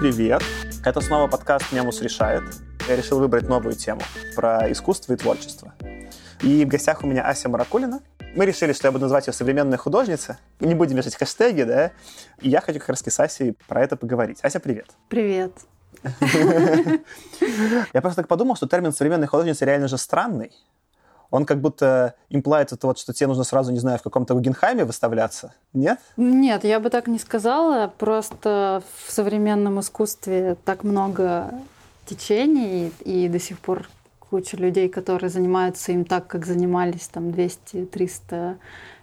Привет! Это снова подкаст «Немус решает». Я решил выбрать новую тему про искусство и творчество. И в гостях у меня Ася Маракулина. Мы решили, что я буду называть ее современная художница. Не будем вешать хэштеги, да? И я хочу как раз с Асей про это поговорить. Ася, привет! Привет! Я просто так подумал, что термин современная художница реально же странный он как будто имплает это вот, что тебе нужно сразу, не знаю, в каком-то Гугенхайме выставляться. Нет? Нет, я бы так не сказала. Просто в современном искусстве так много течений, и до сих пор куча людей, которые занимаются им так, как занимались там 200-300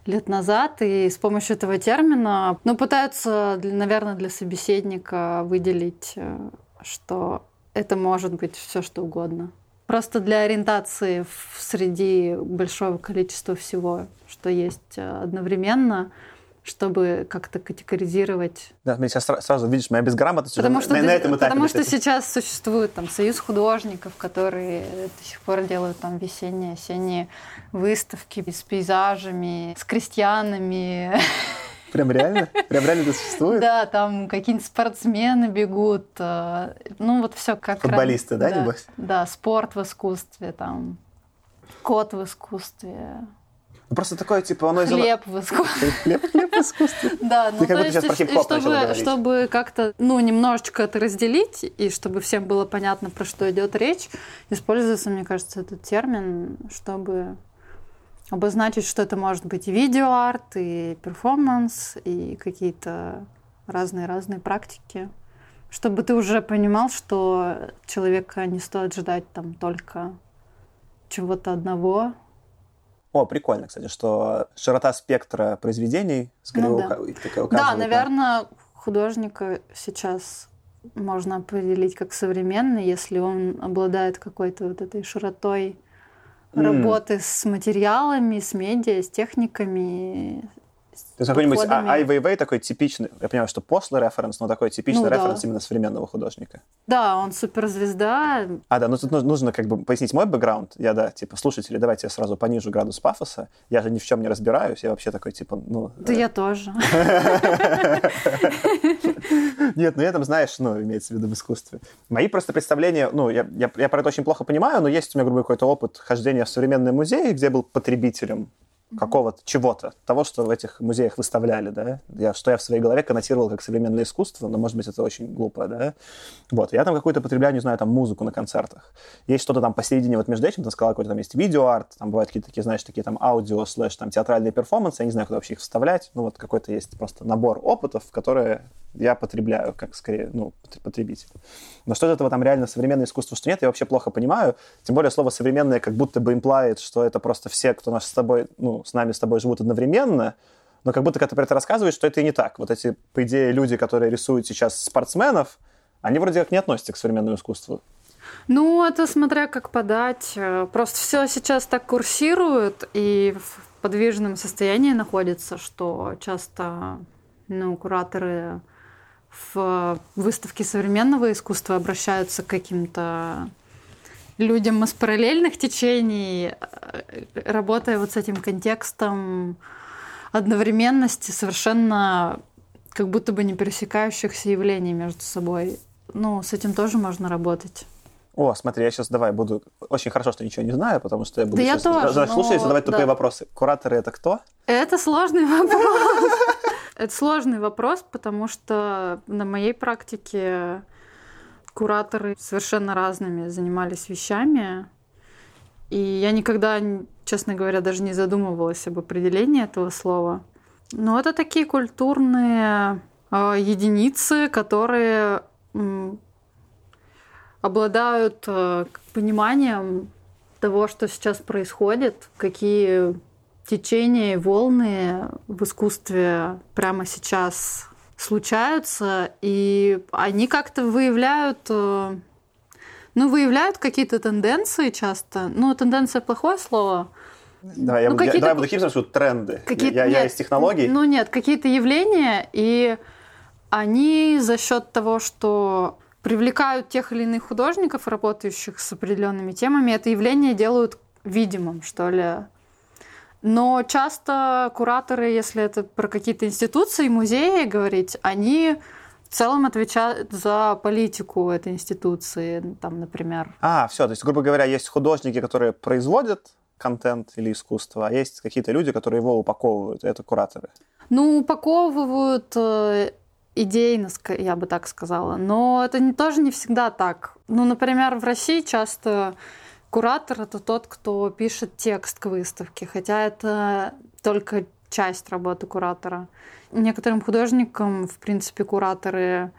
лет назад, и с помощью этого термина, ну, пытаются, наверное, для собеседника выделить, э, что это может быть все что угодно. Просто для ориентации в среди большого количества всего, что есть э, одновременно, чтобы как-то категоризировать. Да, мне сейчас сразу видишь, моя безграмотность потому уже что, на, на этом этапе. Потому что сейчас существует там союз художников, которые до сих пор делают там весенние, осенние выставки с пейзажами, с крестьянами. Прям реально? Прям реально это существует? Да, там какие-нибудь спортсмены бегут. Э, ну, вот все как... Футболисты, да, небось? Да, спорт в искусстве, там, кот в искусстве. Ну, просто такое, типа, оно... Хлеб в искусстве. Хлеб, хлеб в искусстве. Да, ну, то есть, чтобы, чтобы как-то, ну, немножечко это разделить, и чтобы всем было понятно, про что идет речь, используется, мне кажется, этот термин, чтобы обозначить, что это может быть и видеоарт, и перформанс, и какие-то разные-разные практики, чтобы ты уже понимал, что человека не стоит ждать там только чего-то одного. О, прикольно, кстати, что широта спектра произведений скорее ну, да. указывает. Да, наверное, художника сейчас можно определить как современный, если он обладает какой-то вот этой широтой работы с материалами, с медиа, с техниками, то есть какой-нибудь Ай Вейвей такой типичный, я понимаю, что пошлый референс, но такой типичный ну, референс да. именно современного художника. Да, он суперзвезда. А, да, ну тут нужно как бы пояснить мой бэкграунд. Я, да, типа, слушатели, давайте я сразу понижу градус пафоса. Я же ни в чем не разбираюсь, я вообще такой, типа, ну... Да э... я тоже. Нет, ну я там, знаешь, ну, имеется в виду в искусстве. Мои просто представления, ну, я, я, я про это очень плохо понимаю, но есть у меня, грубо какой-то опыт хождения в современные музеи, где был потребителем какого-то чего-то, того, что в этих музеях выставляли, да, я, что я в своей голове коннотировал как современное искусство, но, может быть, это очень глупо, да, вот, я там какую-то потребляю, не знаю, там, музыку на концертах, есть что-то там посередине вот между этим, ты сказал, какой-то там есть видеоарт, там бывают какие-то такие, знаешь, такие там аудио слэш, там, театральные перформансы, я не знаю, куда вообще их вставлять, ну, вот какой-то есть просто набор опытов, которые я потребляю, как скорее, ну, потребитель. Но что из этого там реально современное искусство, что нет, я вообще плохо понимаю. Тем более слово современное как будто бы имплает, что это просто все, кто наш с тобой, ну, с нами с тобой живут одновременно, но как будто, когда ты про это рассказываешь, что это и не так. Вот эти, по идее, люди, которые рисуют сейчас спортсменов, они вроде как не относятся к современному искусству. Ну, это смотря как подать. Просто все сейчас так курсирует и в подвижном состоянии находится, что часто ну, кураторы в выставке современного искусства обращаются к каким-то людям из параллельных течений, э, работая вот с этим контекстом одновременности совершенно как будто бы не пересекающихся явлений между собой. Ну, с этим тоже можно работать. О, смотри, я сейчас давай буду... Очень хорошо, что ничего не знаю, потому что я буду да сейчас я тоже, слушать и задавать тупые да. вопросы. Кураторы — это кто? Это сложный вопрос. Это сложный вопрос, потому что на моей практике кураторы совершенно разными занимались вещами. И я никогда, честно говоря, даже не задумывалась об определении этого слова. Но это такие культурные э, единицы, которые э, обладают э, пониманием того, что сейчас происходит, какие течения и волны в искусстве прямо сейчас случаются, и они как-то выявляют, э, ну, выявляют какие-то тенденции часто. Ну, тенденция плохое слово. Да, я, ну, я, давай буду хипсом, что тренды. Какие я, я из технологий. Ну нет, какие-то явления, и они за счет того, что привлекают тех или иных художников, работающих с определенными темами, это явление делают видимым, что ли. Но часто кураторы, если это про какие-то институции, музеи говорить, они в целом отвечает за политику этой институции, там, например. А, все, то есть, грубо говоря, есть художники, которые производят контент или искусство, а есть какие-то люди, которые его упаковывают, это кураторы. Ну, упаковывают э, идейно, я бы так сказала. Но это не, тоже не всегда так. Ну, например, в России часто куратор это тот, кто пишет текст к выставке, хотя это только часть работы куратора. Некоторым художникам, в принципе, кураторы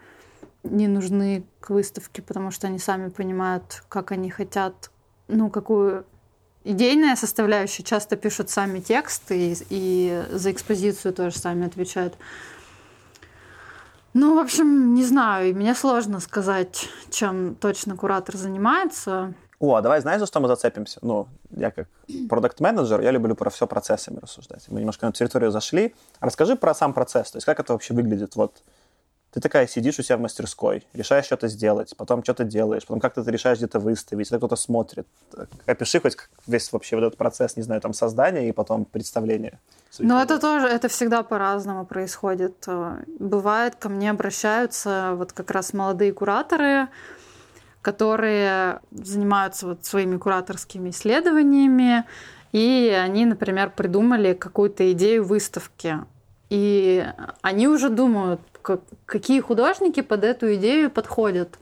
не нужны к выставке, потому что они сами понимают, как они хотят, ну, какую идейная составляющая. Часто пишут сами тексты и, и за экспозицию тоже сами отвечают. Ну, в общем, не знаю, и мне сложно сказать, чем точно куратор занимается. О, а давай знаешь, за что мы зацепимся? Ну, я как продукт-менеджер, я люблю про все процессами рассуждать. Мы немножко на территорию зашли. Расскажи про сам процесс, то есть как это вообще выглядит. Вот ты такая сидишь у себя в мастерской, решаешь что-то сделать, потом что-то делаешь, потом как-то ты решаешь где-то выставить, это кто-то смотрит. Опиши хоть весь вообще вот этот процесс, не знаю, там создания и потом представления. Ну, это тоже, это всегда по-разному происходит. Бывает, ко мне обращаются вот как раз молодые кураторы, которые занимаются вот своими кураторскими исследованиями, и они, например, придумали какую-то идею выставки. И они уже думают, какие художники под эту идею подходят,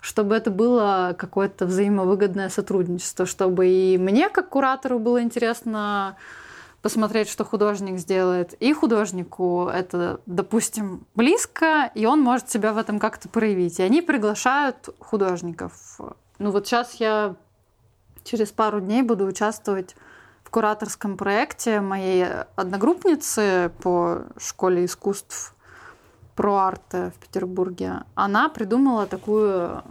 чтобы это было какое-то взаимовыгодное сотрудничество, чтобы и мне, как куратору, было интересно посмотреть, что художник сделает, и художнику это, допустим, близко, и он может себя в этом как-то проявить. И они приглашают художников. Ну вот сейчас я через пару дней буду участвовать в кураторском проекте моей одногруппницы по школе искусств про арт в Петербурге. Она придумала такую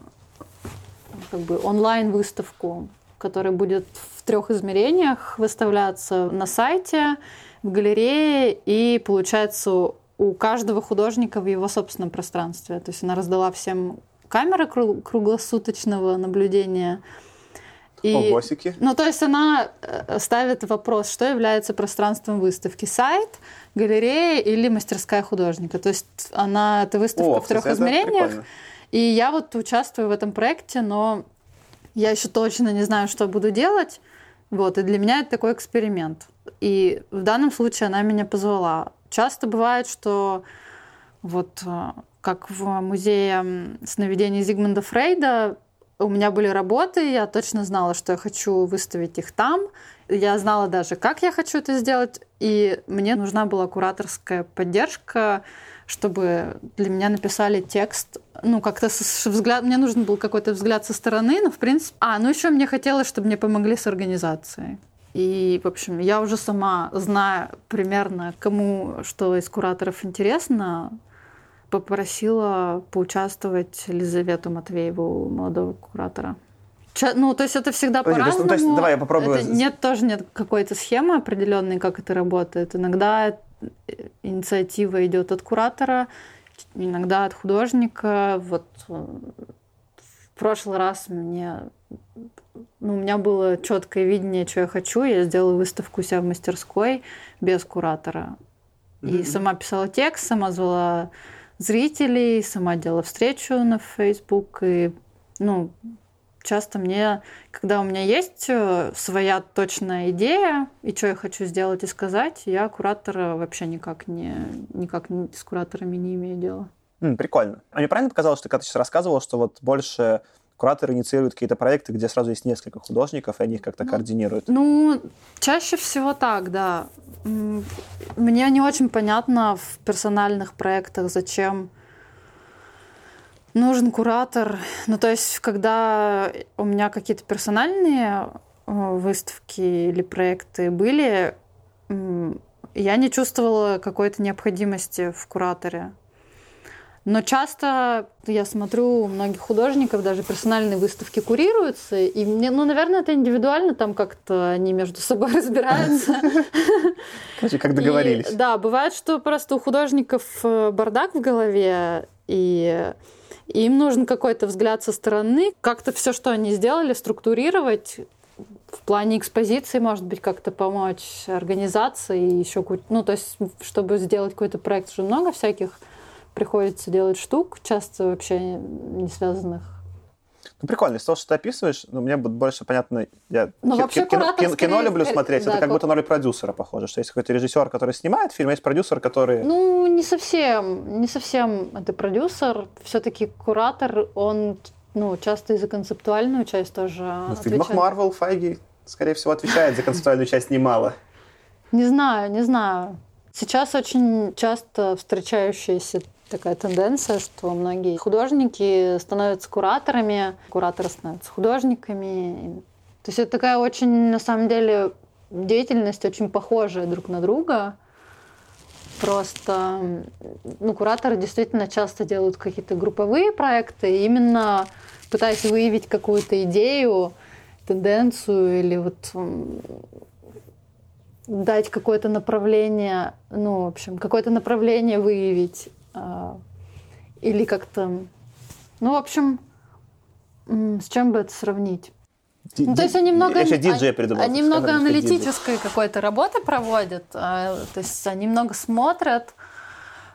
как бы онлайн-выставку, которая будет в трех измерениях выставляться на сайте, в галерее, и получается у каждого художника в его собственном пространстве. То есть она раздала всем камеры круглосуточного наблюдения, и, Огосики. Ну, то есть она э, ставит вопрос, что является пространством выставки. Сайт, галерея или мастерская художника. То есть она, это выставка О, в трех измерениях. И я вот участвую в этом проекте, но я еще точно не знаю, что буду делать. Вот, и для меня это такой эксперимент. И в данном случае она меня позвала. Часто бывает, что вот э, как в музее сновидений Зигмунда Фрейда у меня были работы, я точно знала, что я хочу выставить их там. Я знала даже, как я хочу это сделать, и мне нужна была кураторская поддержка, чтобы для меня написали текст. Ну, как-то взгляд... Мне нужен был какой-то взгляд со стороны, но в принципе... А, ну еще мне хотелось, чтобы мне помогли с организацией. И, в общем, я уже сама знаю примерно, кому что из кураторов интересно, попросила поучаствовать Елизавету Матвееву, молодого куратора. Ну, то есть это всегда ну, по-разному. Ну, давай я попробую. Это нет, тоже нет какой-то схемы определенной, как это работает. Иногда инициатива идет от куратора, иногда от художника. Вот э, в прошлый раз мне ну, у меня было четкое видение, что я хочу. Я сделала выставку у себя в мастерской без куратора. Mm-hmm. И сама писала текст, сама звала зрителей, сама делала встречу на Facebook. И, ну, часто мне, когда у меня есть э, своя точная идея, и что я хочу сделать и сказать, я куратора вообще никак не, никак с кураторами не имею дела. Mm, прикольно. А мне правильно показалось, что когда ты сейчас рассказывал, что вот больше кураторы инициируют какие-то проекты, где сразу есть несколько художников, и они их как-то ну, координируют? Ну, чаще всего так, да. Мне не очень понятно в персональных проектах, зачем нужен куратор. Ну, то есть, когда у меня какие-то персональные э, выставки или проекты были, я не чувствовала какой-то необходимости в кураторе. Но часто я смотрю, у многих художников даже персональные выставки курируются, и мне, ну, наверное, это индивидуально, там как-то они между собой разбираются. Короче, как договорились. И, да, бывает, что просто у художников э, бардак в голове, и им нужен какой-то взгляд со стороны, как-то все, что они сделали, структурировать, в плане экспозиции, может быть, как-то помочь организации, еще, ну, то есть, чтобы сделать какой-то проект, уже много всяких приходится делать штук, часто вообще не связанных ну, прикольно. Из того, что ты описываешь, ну, мне будет больше понятно... Я ну, ки- вообще кино, кино, кино люблю скорее, смотреть. да, это как ку- будто на роль продюсера похоже, что есть какой-то режиссер, который снимает фильм, а есть продюсер, который... Ну, не совсем. Не совсем это продюсер. Все-таки куратор, он ну, часто и за концептуальную часть тоже Ну, в фильмах. Марвел Файги, скорее всего, отвечает за концептуальную часть немало. Не знаю, не знаю. Сейчас очень часто встречающаяся такая тенденция, что многие художники становятся кураторами, кураторы становятся художниками. То есть это такая очень, на самом деле, деятельность очень похожая друг на друга. Просто ну, кураторы действительно часто делают какие-то групповые проекты, именно пытаясь выявить какую-то идею, тенденцию или вот дать какое-то направление, ну, в общем, какое-то направление выявить или как-то, ну, в общем, с чем бы это сравнить? Ну, то есть они много, еще диджея они- придумал. Они много диджей. аналитической какой-то работы проводят. а, То есть они много смотрят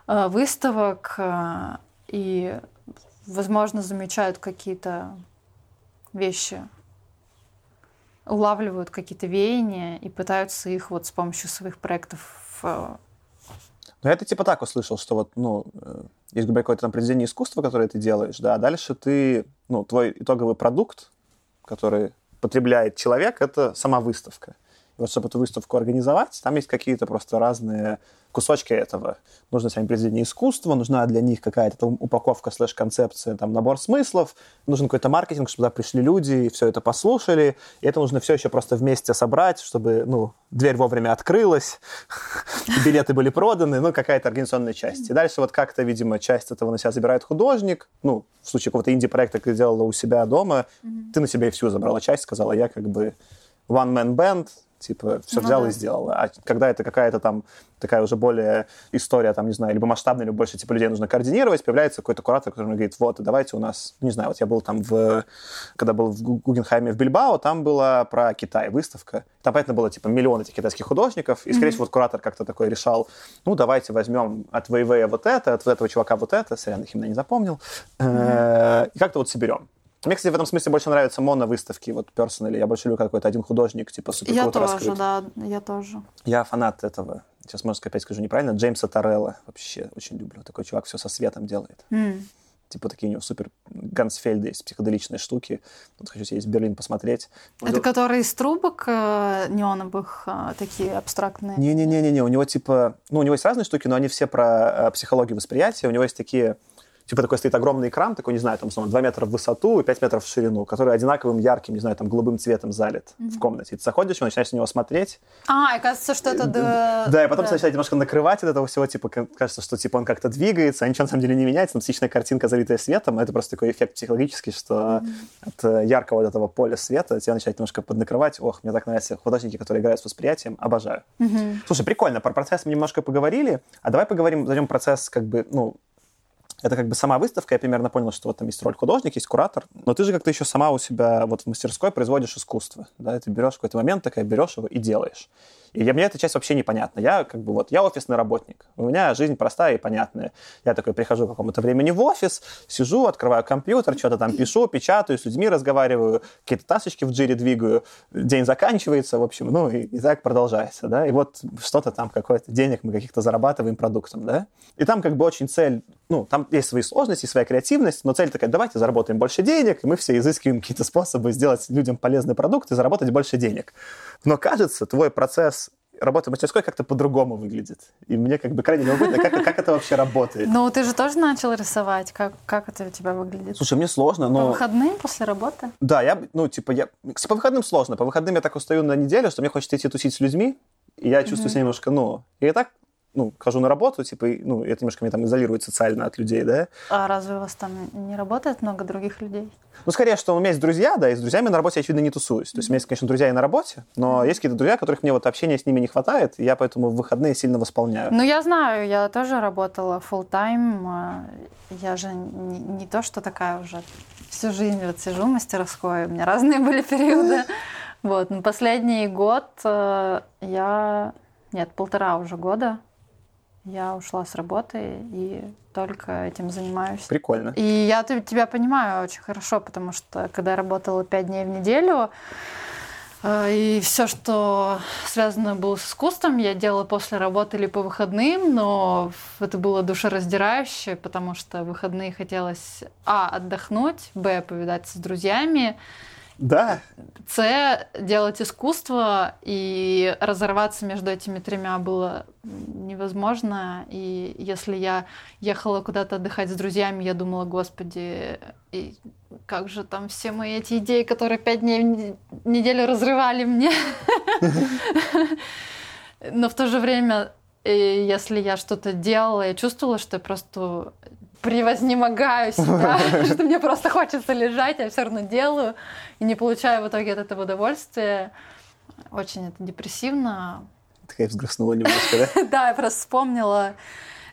а, выставок а, и, возможно, замечают какие-то вещи, улавливают какие-то веяния и пытаются их вот с помощью своих проектов а, Ну, это типа так услышал, что вот, ну, э, есть какое-то там произведение искусства, которое ты делаешь, да, а дальше ты, ну, твой итоговый продукт, который потребляет человек, это сама выставка. И вот чтобы эту выставку организовать, там есть какие-то просто разные кусочки этого. Нужно сами произведение искусства, нужна для них какая-то упаковка слэш-концепция, там набор смыслов, нужен какой-то маркетинг, чтобы туда пришли люди и все это послушали. И это нужно все еще просто вместе собрать, чтобы, ну, дверь вовремя открылась, билеты были проданы, ну, какая-то организационная часть. И дальше вот как-то, видимо, часть этого на себя забирает художник. Ну, в случае какого-то инди-проекта, который делала у себя дома, ты на себя и всю забрала часть, сказала, я как бы one-man band, типа, все Ну взяла да. и сделала. А когда это какая-то там такая уже более история, там, не знаю, либо масштабная, либо больше типа людей нужно координировать, появляется какой-то куратор, который говорит, вот, давайте у нас, не знаю, вот я был там в, когда был в Гу- Гугенхайме в Бильбао, там была про Китай выставка. Там, понятно, было типа миллион этих китайских художников, и, скорее всего, вот куратор как-то такой решал, ну, давайте возьмем от Вейвея вот это, от этого чувака вот это, сорян, их именно не запомнил, Э, и как-то вот соберем. Мне, кстати, в этом смысле больше нравятся моно-выставки, вот персонали. Я больше люблю какой-то один художник, типа супер Я тоже, раскрыт. да, я тоже. Я фанат этого. Сейчас, может, опять скажу неправильно. Джеймса Торелла вообще очень люблю. Такой чувак все со светом делает. М. Типа такие у него супер Гансфельды есть, психоделичные штуки. Вот хочу съездить в Берлин посмотреть. Это которые из трубок э, неоновых, э, такие абстрактные. Не-не-не-не, у него типа... Ну, у него есть разные штуки, но они все про э, психологию восприятия. У него есть такие... Типа такой стоит огромный экран, такой, не знаю, там, условно, 2 метра в высоту и 5 метров в ширину, который одинаковым ярким, не знаю, там, голубым цветом залит в комнате. И ты заходишь, и начинаешь на него смотреть, А, и кажется, что это... да- Да, и потом начинает немножко накрывать от этого всего, типа, ка- кажется, что типа он как-то двигается, а ничего на самом деле не меняется, насыщенная картинка, залитая светом, это просто такой эффект психологический, что от э, яркого вот этого поля света тебя начинает немножко поднакрывать. Ох, мне так нравятся художники, которые играют с восприятием, обожаю. Слушай, прикольно, про процесс мы немножко поговорили, а давай поговорим, зайдем процесс, как бы, ну, это как бы сама выставка, я примерно понял, что вот там есть роль художник, есть куратор, но ты же как-то еще сама у себя вот в мастерской производишь искусство, да, ты берешь какой-то момент, такая берешь его и делаешь. И я, мне эта часть вообще непонятна. Я как бы вот, я офисный работник. У меня жизнь простая и понятная. Я такой прихожу к какому-то времени в офис, сижу, открываю компьютер, что-то там пишу, печатаю, с людьми разговариваю, какие-то тасочки в джире двигаю, день заканчивается, в общем, ну и, и так продолжается, да. И вот что-то там, какой-то денег мы каких-то зарабатываем продуктом, да. И там как бы очень цель, ну, там есть свои сложности, своя креативность, но цель такая, давайте заработаем больше денег, и мы все изыскиваем какие-то способы сделать людям полезный продукт и заработать больше денег. Но кажется, твой процесс работы в мастерской как-то по-другому выглядит. И мне как бы крайне любопытно, как, как это вообще работает. Ну, ты же тоже начал рисовать. Как, как это у тебя выглядит? Слушай, мне сложно, По но... выходным после работы? Да, я, ну, типа, я... По выходным сложно. По выходным я так устаю на неделю, что мне хочется идти тусить с людьми, и я чувствую себя немножко, ну... И так, ну, хожу на работу, типа, и, ну, это немножко меня там изолирует социально от людей, да. А разве у вас там не работает много других людей? Ну, скорее, что у меня есть друзья, да, и с друзьями на работе я, очевидно, не тусуюсь. То есть у меня есть, конечно, друзья и на работе, но есть какие-то друзья, которых мне вот общения с ними не хватает, и я поэтому в выходные сильно восполняю. Ну, я знаю, я тоже работала full time. Я же не, не то, что такая уже всю жизнь вот сижу в мастерской. У меня разные были периоды. Вот, но последний год э, я... Нет, полтора уже года Я ушла с работы и только этим занимаюсь. Прикольно. И я тебя понимаю очень хорошо, потому что когда я работала пять дней в неделю, э, и все, что связано было с искусством, я делала после работы или по выходным, но это было душераздирающе, потому что в выходные хотелось, а, отдохнуть, б, повидаться с друзьями, да. С делать искусство, и разорваться между этими тремя было невозможно. И если я ехала куда-то отдыхать с друзьями, я думала, господи, и как же там все мои эти идеи, которые пять дней в неделю разрывали мне. Но в то же время, если я что-то делала, я чувствовала, что я просто превознемогаю себя, что мне просто хочется лежать, я все равно делаю и не получаю в итоге от этого удовольствия. Очень это депрессивно. Такая взгрустнула немножко, да? Да, я просто вспомнила,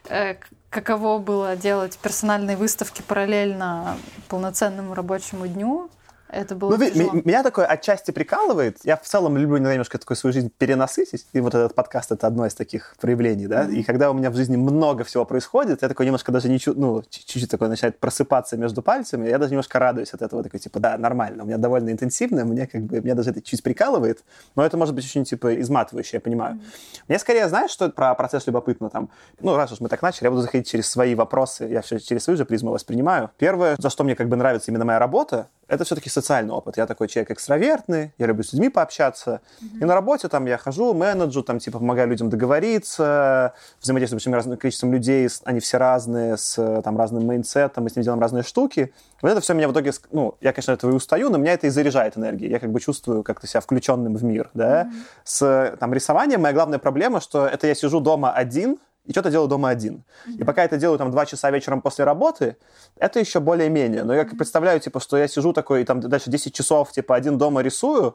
э, каково было делать персональные выставки параллельно полноценному рабочему дню. Это было ну, тяжело. Меня такое отчасти прикалывает. Я в целом люблю немножко такой свою жизнь перенасытить. И вот этот подкаст — это одно из таких проявлений, да. Mm-hmm. И когда у меня в жизни много всего происходит, я такой немножко даже не чу... ну, чуть-чуть такой начинает просыпаться между пальцами. Я даже немножко радуюсь от этого. Такой, типа, да, нормально. У меня довольно интенсивно. Мне как бы, меня даже это чуть прикалывает. Но это может быть очень, типа, изматывающе, я понимаю. Mm-hmm. Мне скорее, знаешь, что про процесс любопытно там? Ну, раз уж мы так начали, я буду заходить через свои вопросы. Я все через свою же призму воспринимаю. Первое, за что мне как бы нравится именно моя работа, это все-таки социальный опыт. Я такой человек экстравертный, я люблю с людьми пообщаться. Mm-hmm. И на работе там я хожу, менеджу, там типа помогаю людям договориться, взаимодействую с большим разным количеством людей, они все разные, с там разным мейнсетом, мы с ними делаем разные штуки. Вот это все меня в итоге, ну, я, конечно, этого и устаю, но меня это и заряжает энергией. Я как бы чувствую как-то себя включенным в мир, да. Mm-hmm. С там рисованием моя главная проблема, что это я сижу дома один, и что-то делаю дома один. И пока это делаю там два часа вечером после работы, это еще более-менее. Но я представляю, типа, что я сижу такой, и там дальше 10 часов, типа, один дома рисую,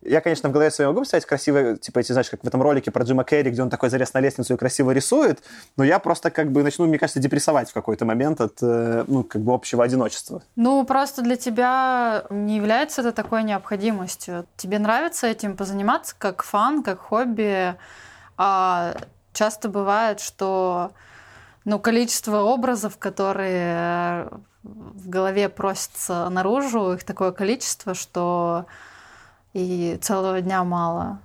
я, конечно, в голове своей могу представить красивые, типа, эти, знаешь, как в этом ролике про Джима Керри, где он такой залез на лестницу и красиво рисует, но я просто как бы начну, мне кажется, депрессовать в какой-то момент от, э, ну, как бы общего одиночества. Ну, просто для тебя не является это такой необходимостью. Тебе нравится этим позаниматься как фан, как хобби, а часто бывает, что ну, количество образов, которые в голове просятся наружу, их такое количество, что и целого дня мало.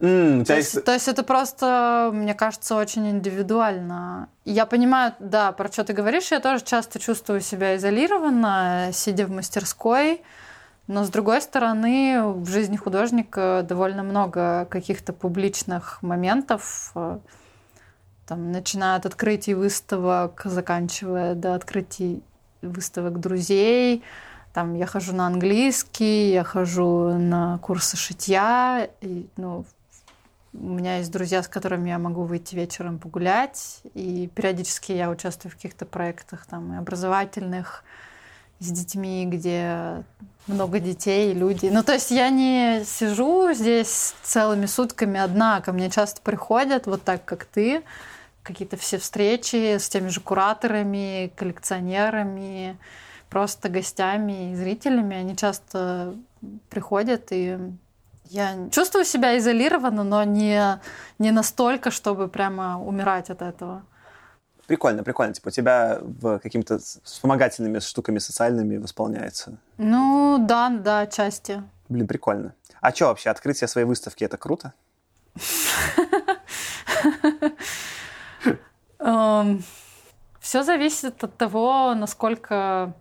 Mm, то, есть, то есть это просто, мне кажется, очень индивидуально. Я понимаю, да, про что ты говоришь, я тоже часто чувствую себя изолированно, сидя в мастерской, но, с другой стороны, в жизни художника довольно много каких-то публичных моментов, э, там, начиная от открытий выставок, заканчивая до открытий выставок друзей. Там я хожу на английский, я хожу на курсы шитья. И, ну, у меня есть друзья, с которыми я могу выйти вечером погулять. И периодически я участвую в каких-то проектах там, и образовательных, с детьми, где много детей, люди. Ну, то есть я не сижу здесь целыми сутками одна. Ко мне часто приходят, вот так, как ты, какие-то все встречи с теми же кураторами, коллекционерами, просто гостями и зрителями. Они часто приходят, и я чувствую себя изолированно, но не, не настолько, чтобы прямо умирать от этого. Прикольно, прикольно. Типа у тебя в какими-то вспомогательными штуками социальными восполняется. Ну, да, да, части. Блин, прикольно. А что вообще, открытие своей выставки, это круто? Эм, Все зависит от того, насколько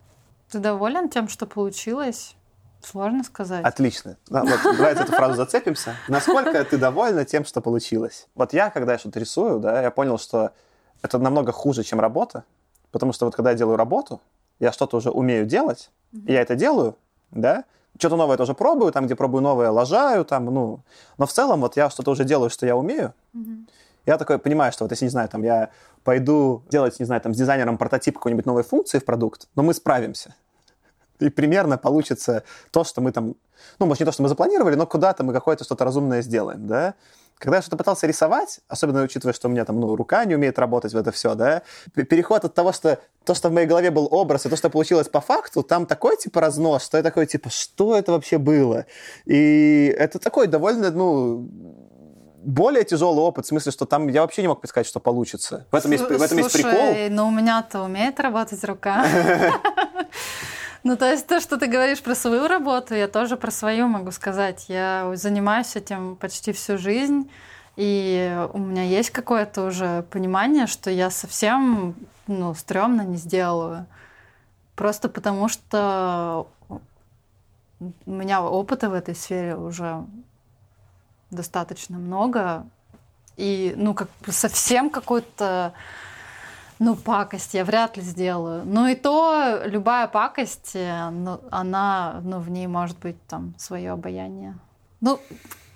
ты доволен тем, что получилось. Сложно сказать. Отлично. вот, давайте эту фразу зацепимся. Насколько ты довольна тем, что получилось? Вот я, когда я что-то рисую, да, я понял, что это намного хуже, чем работа, потому что вот когда я делаю работу, я что-то уже умею делать, mm-hmm. и я это делаю, да, что-то новое тоже пробую, там, где пробую новое, лажаю, там, ну, но в целом вот я что-то уже делаю, что я умею, mm-hmm. я такой понимаю, что вот если, не знаю, там, я пойду делать, не знаю, там, с дизайнером прототип какой-нибудь новой функции в продукт, но мы справимся. И примерно получится то, что мы там, ну, может, не то, что мы запланировали, но куда-то мы какое-то что-то разумное сделаем, да. Когда я что-то пытался рисовать, особенно учитывая, что у меня там, ну, рука не умеет работать в это все, да, переход от того, что то, что в моей голове был образ, и то, что получилось по факту, там такой, типа, разнос, что я такой, типа, что это вообще было? И это такой довольно, ну, более тяжелый опыт, в смысле, что там я вообще не мог предсказать, что получится. В этом, есть, в этом есть прикол. ну у меня-то умеет работать рука. Ну, то есть то, что ты говоришь про свою работу, я тоже про свою могу сказать. Я занимаюсь этим почти всю жизнь, и у меня есть какое-то уже понимание, что я совсем, ну, стрёмно не сделаю. Просто потому что у меня опыта в этой сфере уже достаточно много. И, ну, как бы совсем какой-то ну, пакость я вряд ли сделаю. Ну и то, любая пакость, э, ну, она, ну, в ней может быть там свое обаяние. Ну,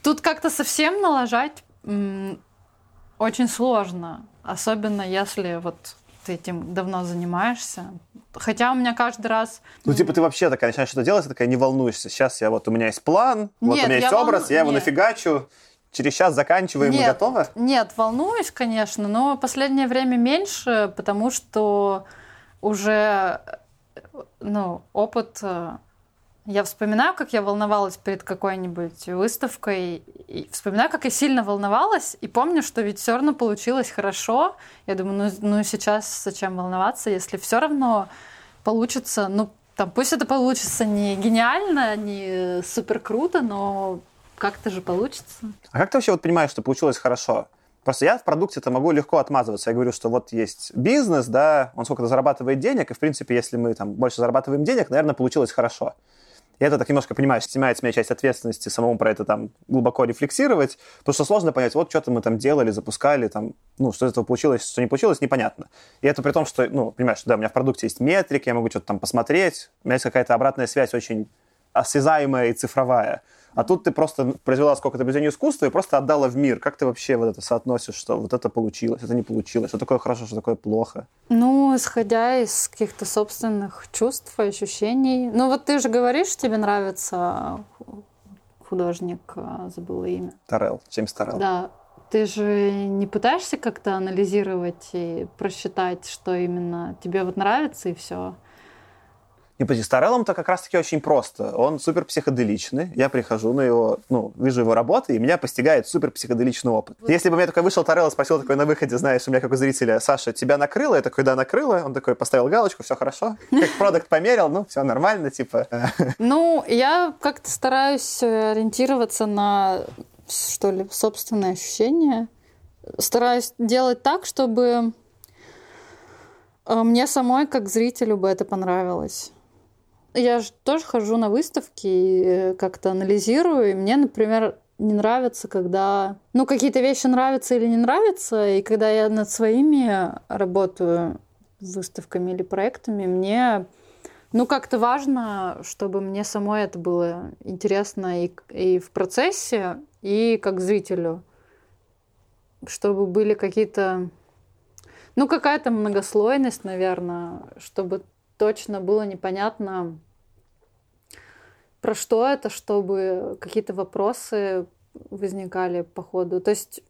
тут как-то совсем налажать очень сложно. Особенно если вот ты этим давно занимаешься. Хотя у меня каждый раз... Ну, типа, ты вообще такая начинаешь что-то делать, такая не волнуешься. Сейчас я вот, у меня есть план, Нет, вот у меня есть образ, волну... я его Нет. нафигачу, через час заканчиваем нет, и готово? Нет, волнуюсь, конечно, но последнее время меньше, потому что уже ну, опыт... Э, я вспоминаю, как я волновалась перед какой-нибудь выставкой, и вспоминаю, как я сильно волновалась, и помню, что ведь все равно получилось хорошо. Я думаю, ну, ну сейчас зачем волноваться, если все равно получится, ну, там, пусть это получится не гениально, не супер круто, но как-то же получится. А как ты вообще вот понимаешь, что получилось хорошо? Просто я в продукте-то могу легко отмазываться. Я говорю, что вот есть бизнес, да, он сколько-то зарабатывает денег, и, в принципе, если мы там больше зарабатываем денег, наверное, получилось хорошо. И это так немножко, понимаешь, снимает с меня часть ответственности самому про это там глубоко рефлексировать, потому что сложно понять, вот что-то мы там делали, запускали, там, ну, что из этого получилось, что не получилось, непонятно. И это при том, что, ну, понимаешь, да, у меня в продукте есть метрики, я могу что-то там посмотреть, у меня есть какая-то обратная связь очень осязаемая и цифровая. А тут ты просто произвела сколько-то произведений искусства и просто отдала в мир. Как ты вообще вот это соотносишь, что вот это получилось, это не получилось, что такое хорошо, что такое плохо? Ну, исходя из каких-то собственных чувств и ощущений. Ну, вот ты же говоришь, тебе нравится художник, а, забыла имя. Тарел, Джеймс Тарел. Да. Ты же не пытаешься как-то анализировать и просчитать, что именно тебе вот нравится и все. Не подожди, с Тареллом-то как раз-таки очень просто. Он супер психоделичный. Я прихожу на его, ну, вижу его работы, и меня постигает супер психоделичный опыт. Если бы мне такой вышел Тарелл и спросил такой на выходе, знаешь, у меня как у зрителя, Саша, тебя накрыло? Я такой, да, накрыло. Он такой поставил галочку, все хорошо. Как продукт померил, ну, все нормально, типа. Ну, я как-то стараюсь ориентироваться на, что ли, собственные ощущения. Стараюсь делать так, чтобы э, мне самой, как зрителю, бы это понравилось. Я же тоже хожу на выставки и как-то анализирую. И мне, например, не нравится, когда... Ну, какие-то вещи нравятся или не нравятся. И когда я над своими работаю выставками или проектами, мне... Ну, как-то важно, чтобы мне самой это было интересно и, и в процессе, и как зрителю. Чтобы были какие-то... Ну, какая-то многослойность, наверное, чтобы точно было непонятно, про что это, чтобы какие-то вопросы возникали по ходу. То есть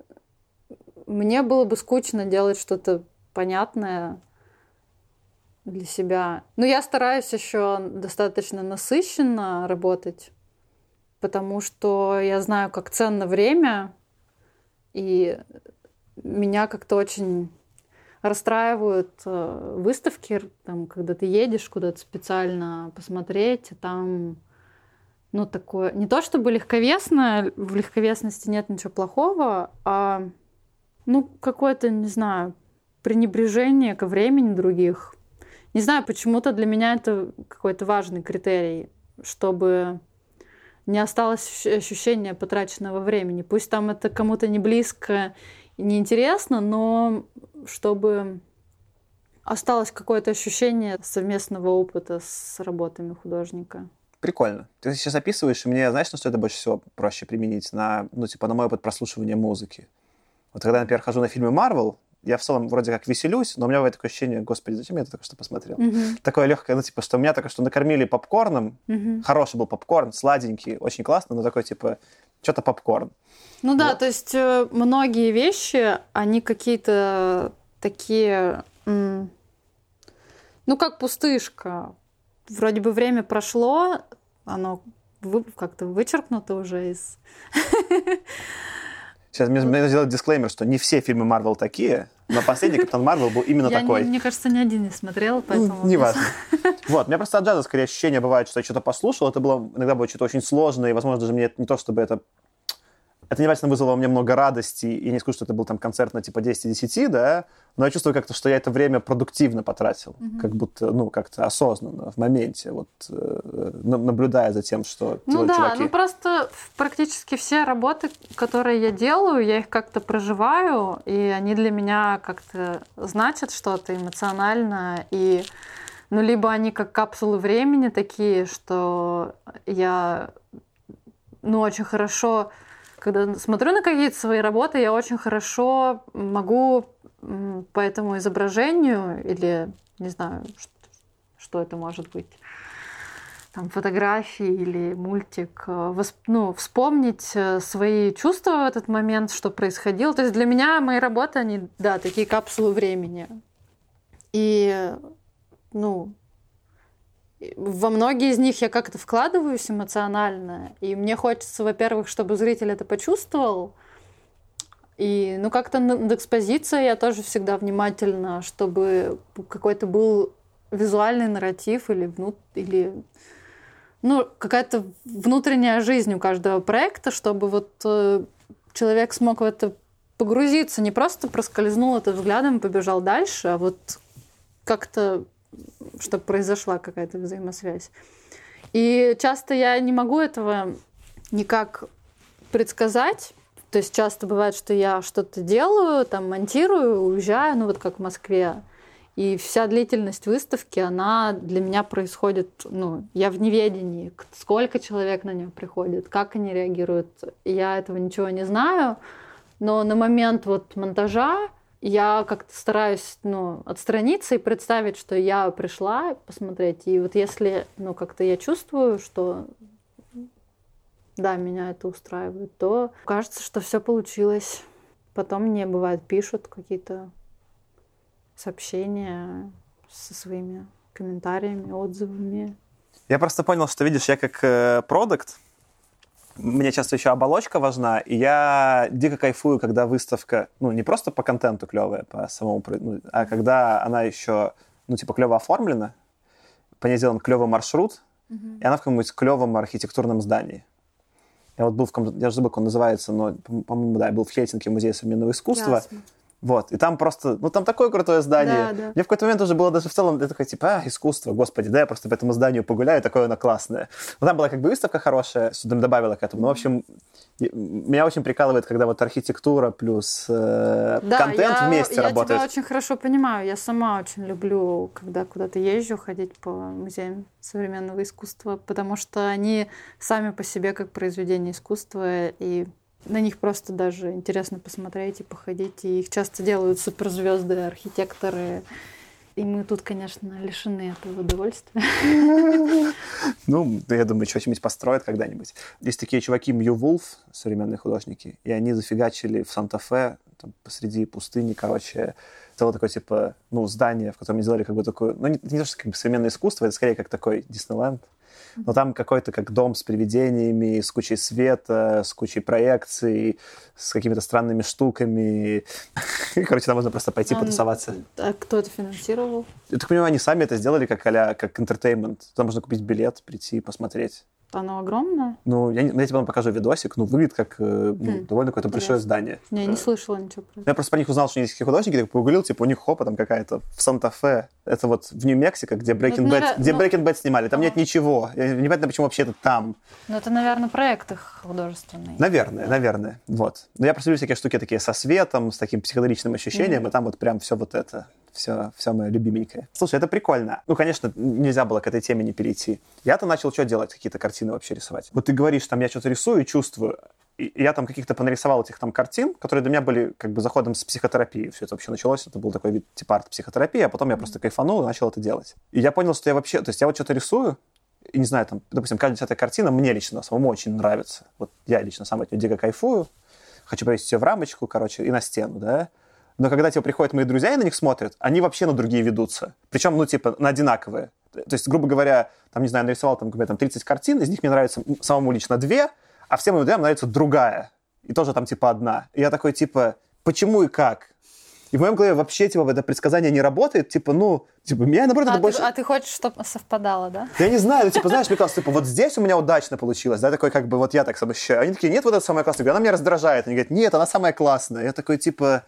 мне было бы скучно делать что-то понятное для себя. Но я стараюсь еще достаточно насыщенно работать, потому что я знаю, как ценно время, и меня как-то очень расстраивают э, выставки, там, когда ты едешь куда-то специально посмотреть, а там ну, такое, не то чтобы легковесно, в легковесности нет ничего плохого, а, ну, какое-то, не знаю, пренебрежение ко времени других. Не знаю, почему-то для меня это какой-то важный критерий, чтобы не осталось ощущения потраченного времени. Пусть там это кому-то не близко не интересно, но чтобы осталось какое-то ощущение совместного опыта с работами художника. Прикольно. Ты сейчас описываешь, и мне, знаешь, на что это больше всего проще применить? На, ну, типа, на мой опыт прослушивания музыки. Вот когда, например, хожу на фильмы Marvel, я в целом вроде как веселюсь, но у меня бывает такое ощущение, господи, зачем я это только что посмотрел? Mm-hmm. Такое легкое, ну, типа, что меня только что накормили попкорном, mm-hmm. хороший был попкорн, сладенький, очень классно, но такой, типа, что-то попкорн. Ну да, то есть э, многие вещи, они какие-то такие, ну как пустышка. Вроде бы время прошло, оно вы, как-то вычеркнуто уже из... Сейчас мне нужно сделать дисклеймер, что не все фильмы Марвел такие, но последний Капитан Марвел был именно Я, такой. не- мне кажется, ни один не смотрел, поэтому... Ну, неважно. Вот, у меня просто от джаза скорее ощущение бывает, что я что-то послушал, это было иногда было что-то очень сложное, и, возможно, даже мне не то, чтобы это... Это не обязательно вызвало у меня много радости, и не скажу, что это был там концерт на типа 10 из 10, да, но я чувствую как-то, что я это время продуктивно потратил, как будто, ну, как-то осознанно, в моменте, вот, э, на- наблюдая за тем, что Ну да, чуваки. ну просто практически все работы, которые я делаю, я их как-то проживаю, и они для меня как-то значат что-то эмоционально, и ну либо они как капсулы времени такие, что я ну очень хорошо, когда смотрю на какие-то свои работы, я очень хорошо могу по этому изображению или не знаю, что, что это может быть там, фотографии или мультик, э, восп- ну, вспомнить э, свои чувства в этот момент, что происходило. То есть для меня мои работы, они, да, такие капсулы времени. И, ну, во многие из них я как-то вкладываюсь эмоционально, и мне хочется, во-первых, чтобы зритель это почувствовал, и, ну, как-то над экспозицией я тоже всегда внимательна, чтобы какой-то был визуальный нарратив или, внут... или ну, какая-то внутренняя жизнь у каждого проекта, чтобы вот э, человек смог в это погрузиться, не просто проскользнул это взглядом и побежал дальше, а вот как-то, чтобы произошла какая-то взаимосвязь. И часто я не могу этого никак предсказать. То есть часто бывает, что я что-то делаю, там монтирую, уезжаю, ну вот как в Москве. И вся длительность выставки, она для меня происходит, ну, я в неведении, сколько человек на нее приходит, как они реагируют. Я этого ничего не знаю, но на момент вот монтажа я как-то стараюсь, ну, отстраниться и представить, что я пришла посмотреть. И вот если, ну, как-то я чувствую, что да, меня это устраивает, то кажется, что все получилось. Потом мне бывает пишут какие-то сообщения со своими комментариями, отзывами. Я просто понял, что, видишь, я как э, продукт, мне часто еще оболочка важна, и я дико кайфую, когда выставка, ну, не просто по контенту клевая, по самому, ну, а когда она еще, ну, типа, клево оформлена, по ней сделан клевый маршрут, и она в каком-нибудь клевом архитектурном здании. Я вот был в каком-то, я уже забыл, как он называется, но, по- по-моему, да, я был в Хельсинки, в музее современного искусства. Ясно. Вот, и там просто, ну, там такое крутое здание. Да, да. Мне в какой-то момент уже было даже в целом, я такой, типа, а, искусство, господи, да, я просто по этому зданию погуляю, такое оно классное. Но там была как бы выставка хорошая, что-то добавила к этому. Но, в общем, меня очень прикалывает, когда вот архитектура плюс э, Да, контент я, вместе я работают. тебя очень хорошо понимаю. Я сама очень люблю, когда куда-то езжу, ходить по музеям современного искусства, потому что они сами по себе как произведение искусства, и на них просто даже интересно посмотреть и походить. И их часто делают суперзвезды, архитекторы. И мы тут, конечно, лишены этого удовольствия. Ну, я думаю, что-нибудь построят когда-нибудь. Есть такие чуваки, Мью Вулф, современные художники, и они зафигачили в Санта-Фе, там, посреди пустыни, короче, целое такое, типа, ну, здание, в котором они сделали как бы такое, ну, не, не то, что как бы современное искусство, это скорее как такой Диснейленд, но там какой-то как дом с привидениями, с кучей света, с кучей проекций, с какими-то странными штуками. И, короче, там можно просто пойти А, потусоваться. А кто это финансировал? Я так понимаю, они сами это сделали как а как entertainment. Туда можно купить билет, прийти, посмотреть. Оно огромное? Ну, я, не- я тебе потом покажу видосик. Ну, выглядит как э, ну, Хм, довольно какое-то большое интересно. здание. Не, не слышала ничего про это. Я просто про них узнал, что они есть такие художники, так погуглил, типа, у них хопа там какая-то в Санта-Фе. Это вот в Нью-Мексико, где Breaking, Ну, Bad, навер- где ну- Breaking Bad снимали. Там нет Ага. ничего. Я- Непонятно, почему вообще это там. Ну, это, наверное, проект их художественный. Наверное, наверное. Вот. Но я просто люблю всякие штуки такие со светом, с таким психоделичным ощущением, Мгм. и там вот прям все вот это. Все, все мое любименькое. Слушай, это прикольно. Ну, конечно, нельзя было к этой теме не перейти. Я-то начал что делать? Какие-то картины вообще рисовать. Вот ты говоришь, там, я что-то рисую и чувствую. И я там каких-то понарисовал этих там картин, которые для меня были как бы заходом с психотерапии. Все это вообще началось. Это был такой вид типа арт-психотерапии, а потом я просто кайфанул и начал это делать. И я понял, что я вообще... То есть я вот что-то рисую, и не знаю, там, допустим, каждая десятая картина мне лично самому очень нравится. Вот я лично сам от нее дико кайфую. Хочу повесить ее в рамочку, короче, и на стену, да. Но когда тебе приходят мои друзья и на них смотрят, они вообще на другие ведутся. Причем, ну, типа, на одинаковые. То есть, грубо говоря, там, не знаю, нарисовал там, там 30 картин, из них мне нравится самому лично две, а всем моим друзьям нравится другая. и тоже там типа одна. И я такой типа, почему и как? И в моем голове вообще, типа, это предсказание не работает. Типа, ну, типа, меня, наоборот, а это ты, больше... А ты хочешь, чтобы совпадало, да? Я не знаю, ну, типа, знаешь, мне кажется, типа, вот здесь у меня удачно получилось, да, такой, как бы, вот я так обощаю. Они такие, нет, вот это самое классное. Она меня раздражает. Они говорят, нет, она самая классная. Я такой, типа,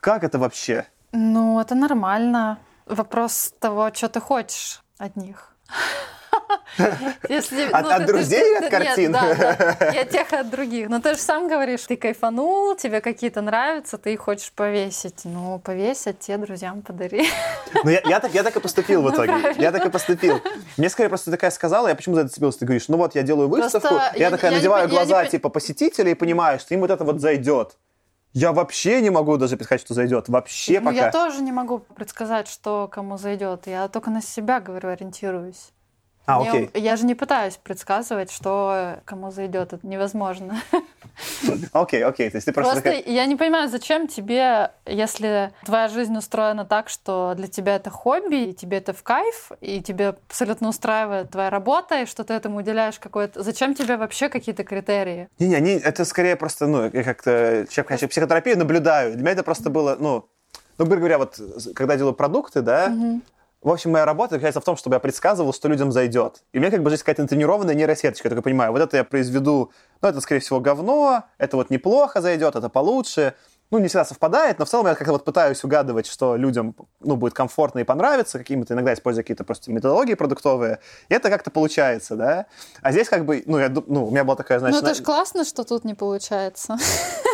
как это вообще? Ну, это нормально. Вопрос того, что ты хочешь от них. Если, от, ну, от ты, друзей ты, или от картин? Нет, да, да. Я тех от других. Но ты же сам говоришь, ты кайфанул, тебе какие-то нравятся, ты их хочешь повесить. Ну, повесить, те друзьям подари. Ну, я, я, так, я так и поступил в ну, итоге. Ну, я так и поступил. Мне скорее просто такая сказала, я почему за это зацепилась? Ты говоришь, ну вот, я делаю выставку, я, я такая я надеваю не, глаза, не... типа, посетителей и понимаю, что им вот это вот зайдет. Я вообще не могу даже предсказать, что зайдет. Вообще ну, пока. Я тоже не могу предсказать, что кому зайдет. Я только на себя, говорю, ориентируюсь. А, Мне, окей. Я же не пытаюсь предсказывать, что кому зайдет. Это невозможно. Окей, окей. То есть ты просто... Просто я не понимаю, зачем тебе, если твоя жизнь устроена так, что для тебя это хобби, и тебе это в кайф, и тебе абсолютно устраивает твоя работа, и что ты этому уделяешь какое-то... Зачем тебе вообще какие-то критерии? Не-не, это скорее просто, ну, я как-то человек, конечно, психотерапию наблюдаю. Для меня это просто было, ну, ну, грубо говоря, вот когда я делаю продукты, да, угу. В общем, моя работа заключается в том, чтобы я предсказывал, что людям зайдет. И меня как бы есть какая-то тренированная нейросеточка. Я только понимаю, вот это я произведу, ну, это, скорее всего, говно, это вот неплохо зайдет, это получше ну, не всегда совпадает, но в целом я как-то вот пытаюсь угадывать, что людям, ну, будет комфортно и понравится, какими-то иногда используя какие-то просто методологии продуктовые, и это как-то получается, да. А здесь как бы, ну, я, ну у меня была такая, значит... Ну, это на... же классно, что тут не получается.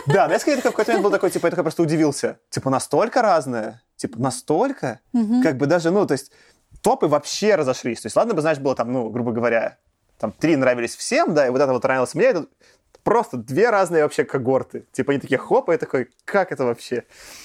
Да, но я скорее в какой-то момент был такой, типа, я такой просто удивился. Типа, настолько разное? Типа, настолько? Как бы даже, ну, то есть топы вообще разошлись. То есть, ладно бы, знаешь, было там, ну, грубо говоря, там три нравились всем, да, и вот это вот нравилось мне, это просто две разные вообще когорты. Типа они такие, хоп, и я такой, как это вообще?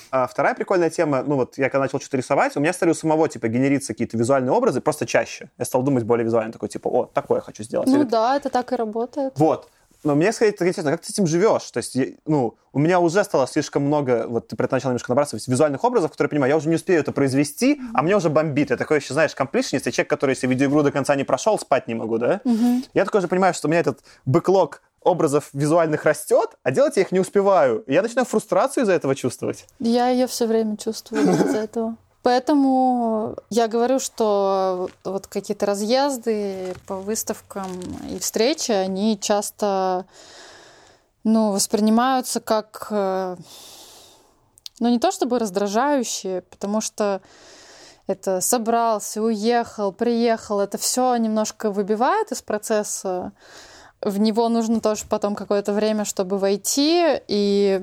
А вторая прикольная тема, ну вот я когда начал что-то рисовать, у меня стали у самого типа генериться какие-то визуальные образы просто чаще. Я стал думать более визуально, такой типа, о, такое хочу сделать. Ну Или... да, это так и работает. Вот. Но мне, скорее, интересно, как ты с этим живешь? То есть, ну, у меня уже стало слишком много, вот ты начал немножко набрасывать визуальных образов, которые, понимаю, я уже не успею это произвести, mm-hmm. а мне уже бомбит. Я такой еще, знаешь, комплишнист, я человек, который, если видеоигру до конца не прошел, спать не могу, да? Mm-hmm. Я такой же понимаю, что у меня этот бэклог образов визуальных растет, а делать я их не успеваю. Я начинаю фрустрацию из-за этого чувствовать. Я ее все время чувствую из-за этого. Поэтому я говорю, что вот какие-то разъезды по выставкам и встречи, они часто ну, воспринимаются как, э, ну, не то чтобы раздражающие, потому что это собрался, уехал, приехал, это все немножко выбивает из процесса в него нужно тоже потом какое-то время, чтобы войти, и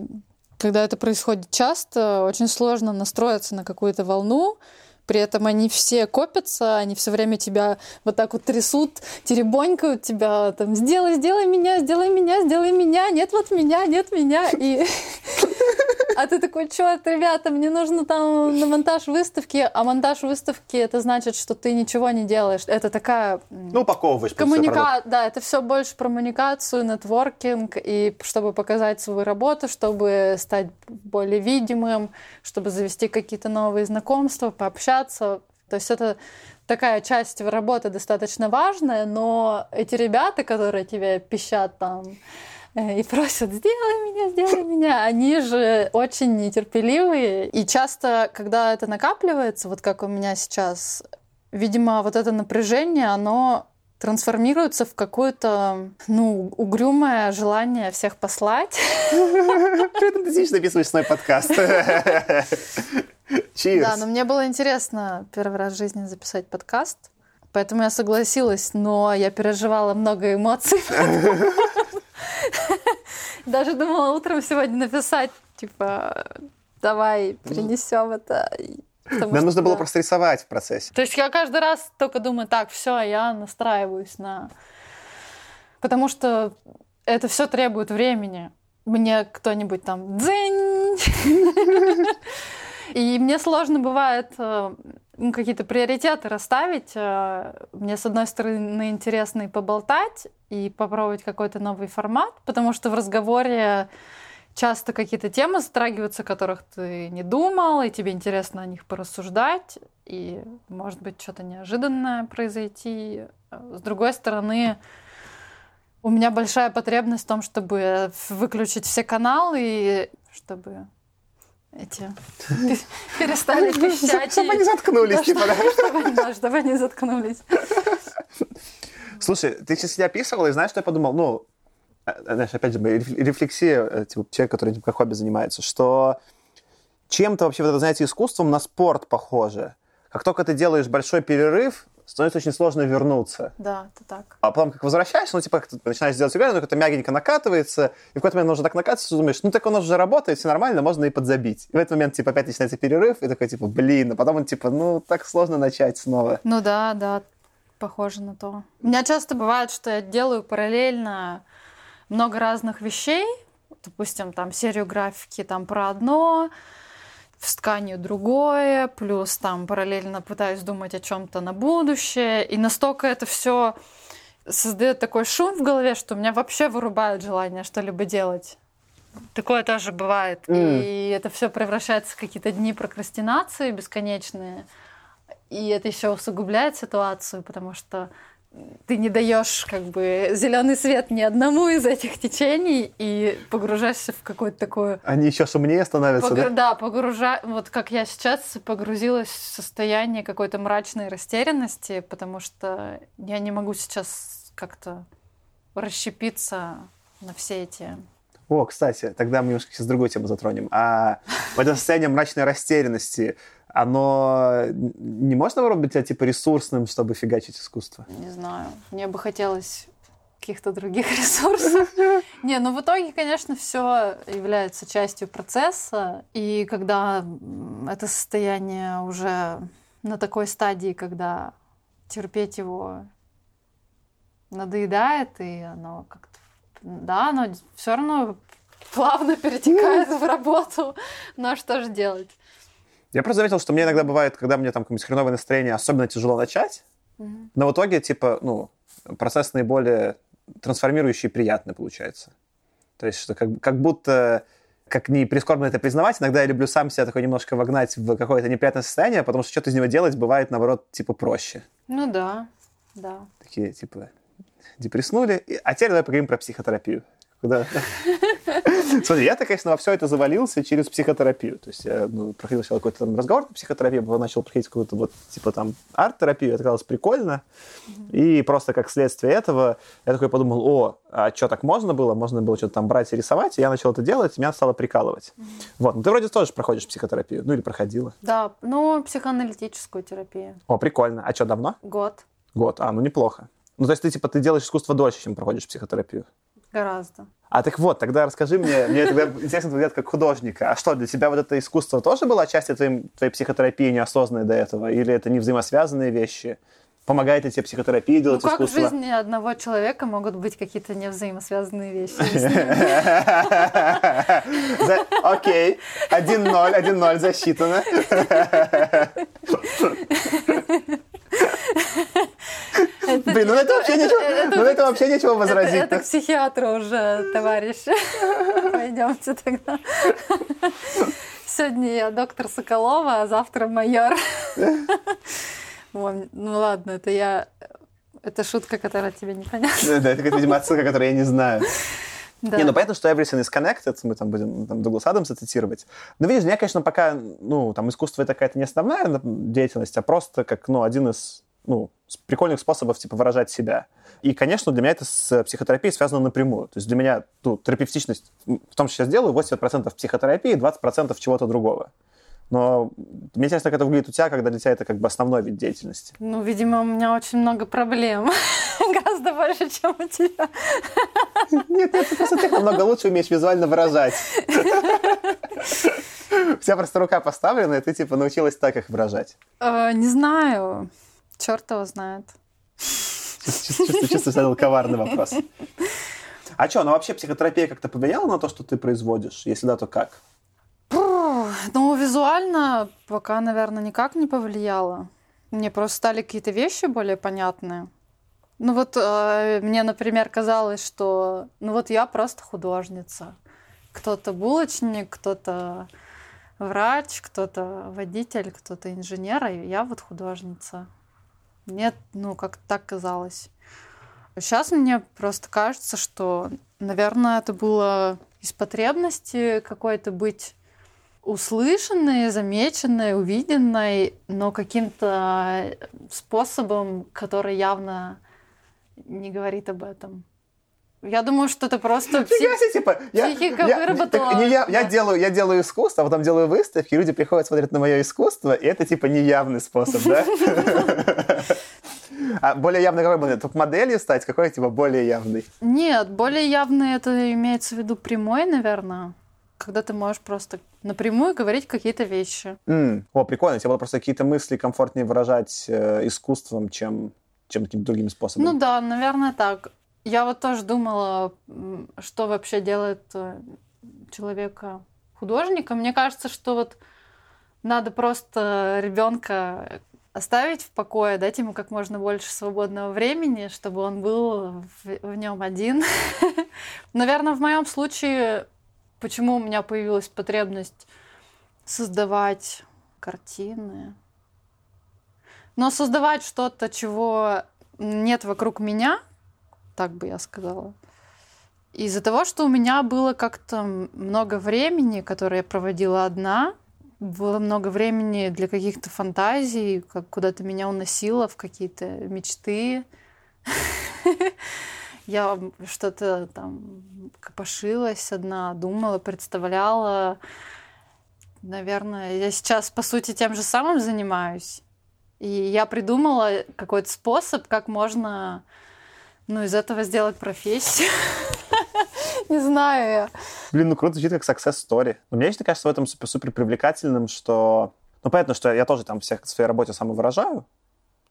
когда это происходит часто, очень сложно настроиться на какую-то волну, при этом они все копятся, они все время тебя вот так вот трясут, теребонькают тебя, там, сделай, сделай меня, сделай меня, сделай меня, нет вот меня, нет меня. И... А ты такой, черт, ребята, мне нужно там на монтаж выставки, а монтаж выставки это значит, что ты ничего не делаешь. Это такая... Ну, упаковываешь. Коммуника... Да, это все больше про коммуникацию, нетворкинг, и чтобы показать свою работу, чтобы стать более видимым, чтобы завести какие-то новые знакомства, пообщаться общаться. То есть это такая часть работы достаточно важная, но эти ребята, которые тебе пищат там э, и просят «сделай меня, сделай меня», они же очень нетерпеливые. И часто, когда это накапливается, вот как у меня сейчас, видимо, вот это напряжение, оно трансформируется в какое-то, ну, угрюмое желание всех послать. При этом ты сидишь записываешь свой подкаст. Cheers. Да, но мне было интересно первый раз в жизни записать подкаст, поэтому я согласилась, но я переживала много эмоций. Даже думала утром сегодня написать, типа, давай перенесем это. Нам что, нужно было да. просто рисовать в процессе. То есть я каждый раз только думаю, так, все, я настраиваюсь на... Потому что это все требует времени. Мне кто-нибудь там дзынь И мне сложно бывает э, ну, какие-то приоритеты расставить. Э, мне, с одной стороны, интересно и поболтать, и попробовать какой-то новый формат, потому что в разговоре часто какие-то темы затрагиваются, о которых ты не думал, и тебе интересно о них порассуждать, и, может быть, что-то неожиданное произойти. С другой стороны, у меня большая потребность в том, чтобы выключить все каналы и чтобы эти перестали пищать. Чтобы они заткнулись, типа, да? Чтобы они заткнулись. Слушай, ты сейчас себя описывала, и знаешь, что я подумал? Ну, э, знаешь, опять же, рефлексия, э, типа, человек, который этим как хобби занимается, что чем-то вообще вот это занятие искусством на спорт похоже. Как только ты делаешь большой перерыв, становится очень сложно вернуться. Да, это так. А потом, как возвращаешься, ну, типа, как ты начинаешь делать игру, но как-то мягенько накатывается, и в какой-то момент нужно так накатываться, что думаешь, ну, так нас уже работает, все нормально, можно и подзабить. И в этот момент, типа, опять начинается перерыв, и такой, типа, блин, а потом он, типа, ну, так сложно начать снова. Ну да, да, похоже на то. У меня часто бывает, что я делаю параллельно много разных вещей, допустим, там, серию графики там про одно, в тканью другое, плюс там параллельно пытаюсь думать о чем-то на будущее. И настолько это все создает такой шум в голове, что у меня вообще вырубает желание что-либо делать. Такое тоже бывает. Mm. И это все превращается в какие-то дни прокрастинации бесконечные. И это еще усугубляет ситуацию, потому что ты не даешь как бы зеленый свет ни одному из этих течений и погружаешься в какую-то такую... Они еще шумнее становятся, Погр... да? Да, погружа... вот как я сейчас погрузилась в состояние какой-то мрачной растерянности, потому что я не могу сейчас как-то расщепиться на все эти о, кстати, тогда мы немножко сейчас другую тему затронем. А в это состояние мрачной растерянности, оно не может, наоборот, быть типа ресурсным, чтобы фигачить искусство? Не знаю. Мне бы хотелось каких-то других ресурсов. Не, ну в итоге, конечно, все является частью процесса. И когда это состояние уже на такой стадии, когда терпеть его надоедает, и оно как-то да, оно все равно плавно перетекает в работу. А что же делать? Я просто заметил, что мне иногда бывает, когда мне там какое-нибудь хреновое настроение, особенно тяжело начать, mm-hmm. но в итоге, типа, ну, процесс наиболее трансформирующий и приятный получается. То есть, что как, как будто, как не прискорбно это признавать, иногда я люблю сам себя такой немножко вогнать в какое-то неприятное состояние, потому что что-то из него делать бывает, наоборот, типа, проще. Ну да, да. Такие, типа, депреснули. А теперь давай поговорим про психотерапию. Куда? Смотри, я-то, конечно, во все это завалился через психотерапию. То есть я ну, проходил сначала какой-то там разговор по психотерапии, потом начал проходить какую-то вот, типа там, арт-терапию. Это казалось прикольно. И просто как следствие этого я такой подумал, о, а что, так можно было? Можно было что-то там брать и рисовать. И я начал это делать, и меня стало прикалывать. Вот. Ну, ты вроде тоже проходишь психотерапию. Ну, или проходила. Да, ну, психоаналитическую терапию. О, прикольно. А что, давно? Год. Год. А, ну, неплохо. Ну, то есть ты, типа, ты делаешь искусство дольше, чем проходишь психотерапию? Гораздо. А так вот, тогда расскажи мне, мне тогда интересно твой взгляд как художника. А что, для тебя вот это искусство тоже было частью твоей, твоей психотерапии неосознанной до этого? Или это не взаимосвязанные вещи? Помогает ли тебе психотерапия делать ну, как искусство? в жизни одного человека могут быть какие-то невзаимосвязанные вещи? Окей, 1-0, 1-0 засчитано. Блин, ну это вообще ничего, ну это вообще ничего возразить. Это, к психиатру уже, товарищ. Пойдемте тогда. Сегодня я доктор Соколова, а завтра майор. Ну ладно, это я... Это шутка, которая тебе не понятна. Да, это, видимо, отсылка, которую я не знаю. Да. Не, ну понятно, что everything is connected, мы там будем там, Дуглас Адамса цитировать. Но видишь, меня, конечно, пока, ну, там, искусство это какая-то не основная деятельность, а просто как, ну, один из ну, прикольных способов типа выражать себя. И, конечно, для меня это с психотерапией связано напрямую. То есть для меня ну, терапевтичность, в том, что сейчас делаю, 80% психотерапии, 20% чего-то другого. Но мне интересно, как это выглядит у тебя, когда для тебя это как бы основной вид деятельности. Ну, видимо, у меня очень много проблем. Гораздо больше, чем у тебя. Нет, нет, просто ты намного лучше умеешь визуально выражать. У тебя просто рука поставлена, и ты типа научилась так их выражать. Э, не знаю. Черт его знает. Чувствую, чувствую, задал коварный вопрос. А что, ну вообще психотерапия как-то повлияла на то, что ты производишь? Если да, то как? Ну, визуально пока, наверное, никак не повлияло. Мне просто стали какие-то вещи более понятные. Ну вот э, мне, например, казалось, что ну вот я просто художница. Кто-то булочник, кто-то врач, кто-то водитель, кто-то инженер, а я вот художница. Мне, ну, как так казалось. Сейчас мне просто кажется, что, наверное, это было из потребности какой-то быть услышанной, замеченной, увиденной, но каким-то способом, который явно не говорит об этом. Я думаю, что это просто псих... себе, типа, психика я, выработала. Так, не я, я, делаю, я делаю искусство, а потом делаю выставки, и люди приходят смотреть на мое искусство, и это типа неявный способ, да? А более явный какой был? Только моделью стать? Какой типа более явный? Нет, более явный это имеется в виду прямой, наверное. Когда ты можешь просто напрямую говорить какие-то вещи. Mm. О, прикольно. Тебе было просто какие-то мысли комфортнее выражать э, искусством, чем, чем какими-то другими способами. Ну да, наверное, так. Я вот тоже думала, что вообще делает э, человека художником. Мне кажется, что вот надо просто ребенка оставить в покое, дать ему как можно больше свободного времени, чтобы он был в, в нем один. Наверное, в моем случае, почему у меня появилась потребность создавать картины, но создавать что-то, чего нет вокруг меня, так бы я сказала. Из-за того, что у меня было как-то много времени, которое я проводила одна, было много времени для каких-то фантазий, как куда-то меня уносило в какие-то мечты. Я что-то там копошилась одна, думала, представляла. Наверное, я сейчас, по сути, тем же самым занимаюсь. И я придумала какой-то способ, как можно ну, из этого сделать профессию. Не знаю я. Блин, ну круто звучит как success story. Но мне лично кажется в этом супер, супер привлекательным, что... Ну, понятно, что я тоже там всех в своей работе самовыражаю,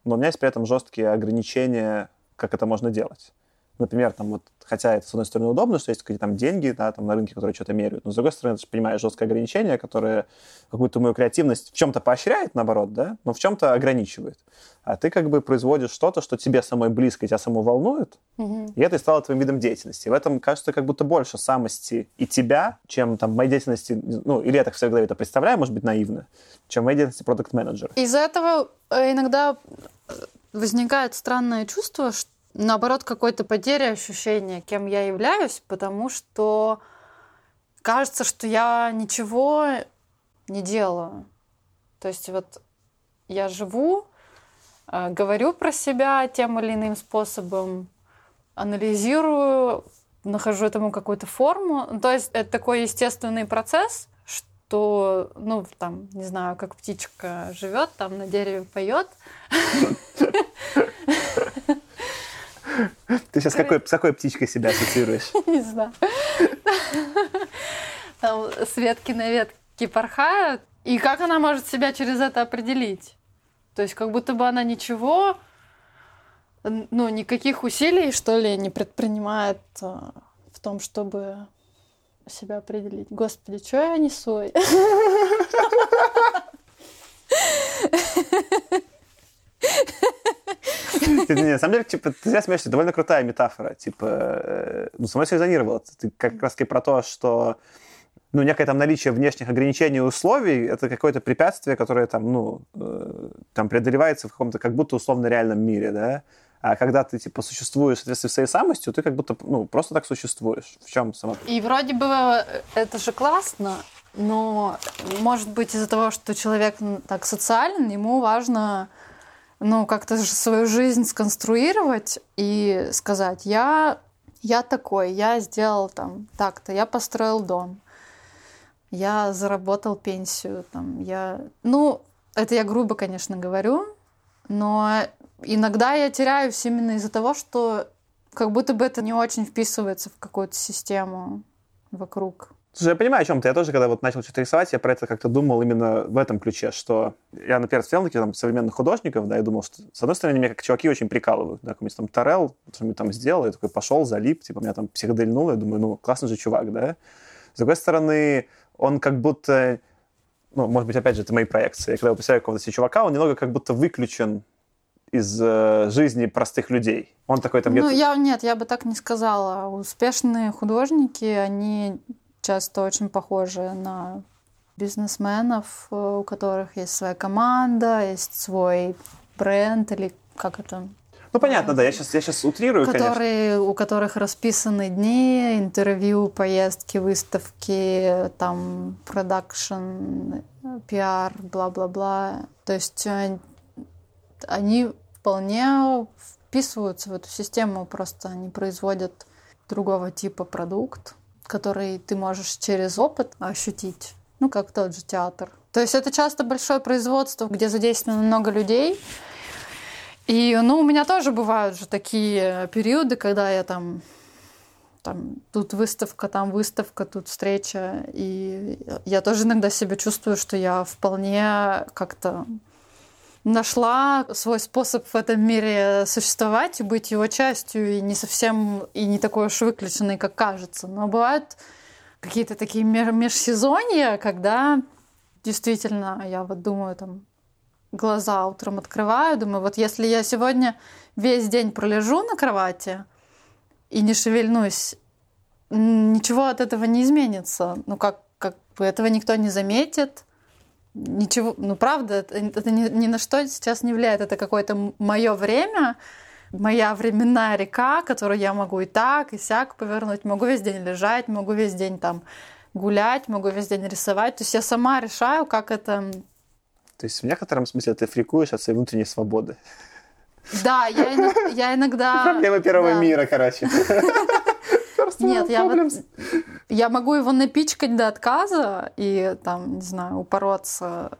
но у меня есть при этом жесткие ограничения, как это можно делать. Например, там вот, хотя это, с одной стороны, удобно, что есть какие-то там деньги, да, там на рынке, которые что-то меряют, но с другой стороны, ты же понимаешь жесткое ограничение, которое какую-то мою креативность в чем-то поощряет, наоборот, да, но в чем-то ограничивает. А ты как бы производишь что-то, что тебе самой близко, тебя само волнует, угу. и это и стало твоим видом деятельности. И в этом, кажется, как будто больше самости и тебя, чем там моей деятельности, ну, или я так в своей голове это представляю, может быть, наивно, чем моей деятельности продукт-менеджера. Из-за этого э, иногда э, возникает странное чувство, что наоборот, какой-то потери ощущения, кем я являюсь, потому что кажется, что я ничего не делаю. То есть вот я живу, э, говорю про себя тем или иным способом, анализирую, нахожу этому какую-то форму. То есть это такой естественный процесс, что, ну, там, не знаю, как птичка живет, там на дереве поет. Ты сейчас какой, с какой птичкой себя ассоциируешь? Не знаю. Там с ветки на ветки порхают. И как она может себя через это определить? То есть как будто бы она ничего, ну, никаких усилий, что ли, не предпринимает а, в том, чтобы себя определить. Господи, что я несу? На самом деле, типа, ты зря смеешься, довольно крутая метафора. Типа, э, ну, со мной срезонировало. Ты как раз таки про то, что ну, некое там наличие внешних ограничений и условий, это какое-то препятствие, которое там, ну, э, там преодолевается в каком-то как будто условно реальном мире, да? А когда ты, типа, существуешь в соответствии с своей самостью, ты как будто, ну, просто так существуешь. В чем сама... И вроде бы э, это же классно, но, может быть, из-за того, что человек так социален, ему важно ну, как-то свою жизнь сконструировать и сказать, я, я такой, я сделал там так-то, я построил дом, я заработал пенсию, там, я... Ну, это я грубо, конечно, говорю, но иногда я теряюсь именно из-за того, что как будто бы это не очень вписывается в какую-то систему вокруг. Слушай, я понимаю, о чем ты. Я тоже, когда вот начал что-то рисовать, я про это как-то думал именно в этом ключе, что я, например, смотрел таких там современных художников, да, и думал, что, с одной стороны, меня как чуваки очень прикалывают, да, какой-нибудь там Тарел, что-нибудь там сделал, я такой пошел, залип, типа, меня там психодельнуло, я думаю, ну, классный же чувак, да. С другой стороны, он как будто, ну, может быть, опять же, это мои проекции. Я когда я представляю какого-то себе чувака, он немного как будто выключен из э, жизни простых людей. Он такой там... Ну, я, нет, я бы так не сказала. Успешные художники, они часто очень похожи на бизнесменов, э, у которых есть своя команда, есть свой бренд или как это? Ну, понятно, да, я сейчас, я сейчас утрирую, которые, конечно. У которых расписаны дни, интервью, поездки, выставки, там, продакшн, пиар, бла-бла-бла. То есть э, они вполне вписываются в эту систему, просто они производят другого типа продукт, который ты можешь через опыт ощутить, ну, как тот же театр. То есть это часто большое производство, где задействовано много людей, и, ну, у меня тоже бывают же такие периоды, когда я там, там, тут выставка, там выставка, тут встреча, и я тоже иногда себя чувствую, что я вполне как-то нашла свой способ в этом мире существовать и быть его частью, и не совсем, и не такой уж выключенный, как кажется. Но бывают какие-то такие межсезонья, когда действительно я вот думаю там, глаза утром открываю, думаю, вот если я сегодня весь день пролежу на кровати и не шевельнусь, ничего от этого не изменится. Ну, как, как бы этого никто не заметит. Ничего, ну, правда, это, это ни, ни на что сейчас не влияет. Это какое-то мое время, моя временная река, которую я могу и так, и сяк повернуть. Могу весь день лежать, могу весь день там гулять, могу весь день рисовать. То есть я сама решаю, как это то есть в некотором смысле ты фрикуешь от своей внутренней свободы. Да, я, я иногда... Проблема первого да. мира, короче. Нет, я, вот, я могу его напичкать до отказа и там, не знаю, упороться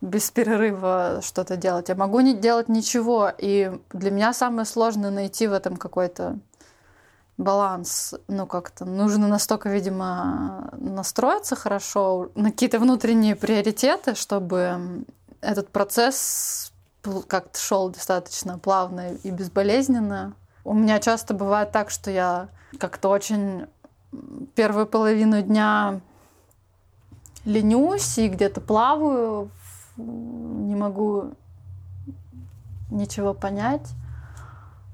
без перерыва что-то делать. Я могу не делать ничего. И для меня самое сложное найти в этом какой-то баланс, ну как-то нужно настолько, видимо, настроиться хорошо на какие-то внутренние приоритеты, чтобы этот процесс как-то шел достаточно плавно и безболезненно. У меня часто бывает так, что я как-то очень первую половину дня ленюсь и где-то плаваю, не могу ничего понять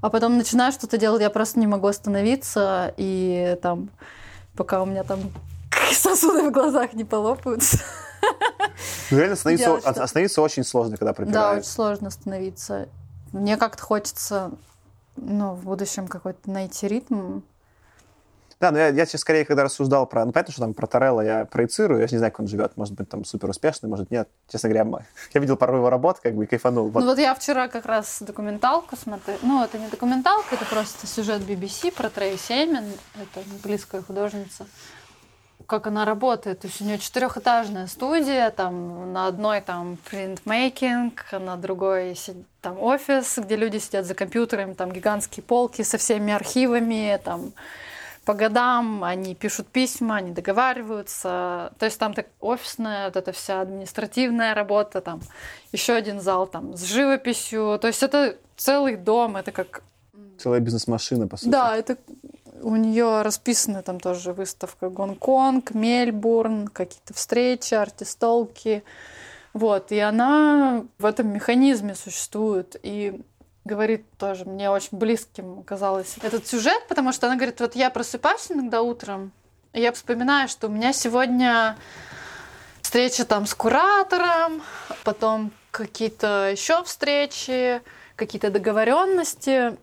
а потом начинаю что-то делать, я просто не могу остановиться, и там, пока у меня там сосуды в глазах не полопаются. Ну, реально остановиться, остановиться очень сложно, когда пропирает. Да, очень сложно остановиться. Мне как-то хочется ну, в будущем какой-то найти ритм, да, но я, я сейчас скорее, когда рассуждал про... Ну, понятно, что там про Торелла я проецирую, я не знаю, как он живет. Может быть, там супер успешный, может, нет. Честно говоря, я видел пару его работ, как бы, и кайфанул. Вот. Ну, вот я вчера как раз документалку смотрела. Ну, это не документалка, это просто сюжет BBC про Трейси Эмин. Это английская художница как она работает. То есть у нее четырехэтажная студия, там на одной там принтмейкинг, на другой там офис, где люди сидят за компьютерами, там гигантские полки со всеми архивами, там по годам, они пишут письма, они договариваются. То есть там так офисная, вот эта вся административная работа, там еще один зал там с живописью. То есть это целый дом, это как... Целая бизнес-машина, по сути. Да, это у нее расписаны там тоже выставка Гонконг, Мельбурн, какие-то встречи, артистолки. Вот, и она в этом механизме существует. И говорит тоже, мне очень близким казалось этот сюжет, потому что она говорит, вот я просыпаюсь иногда утром, и я вспоминаю, что у меня сегодня встреча там с куратором, потом какие-то еще встречи, какие-то договоренности,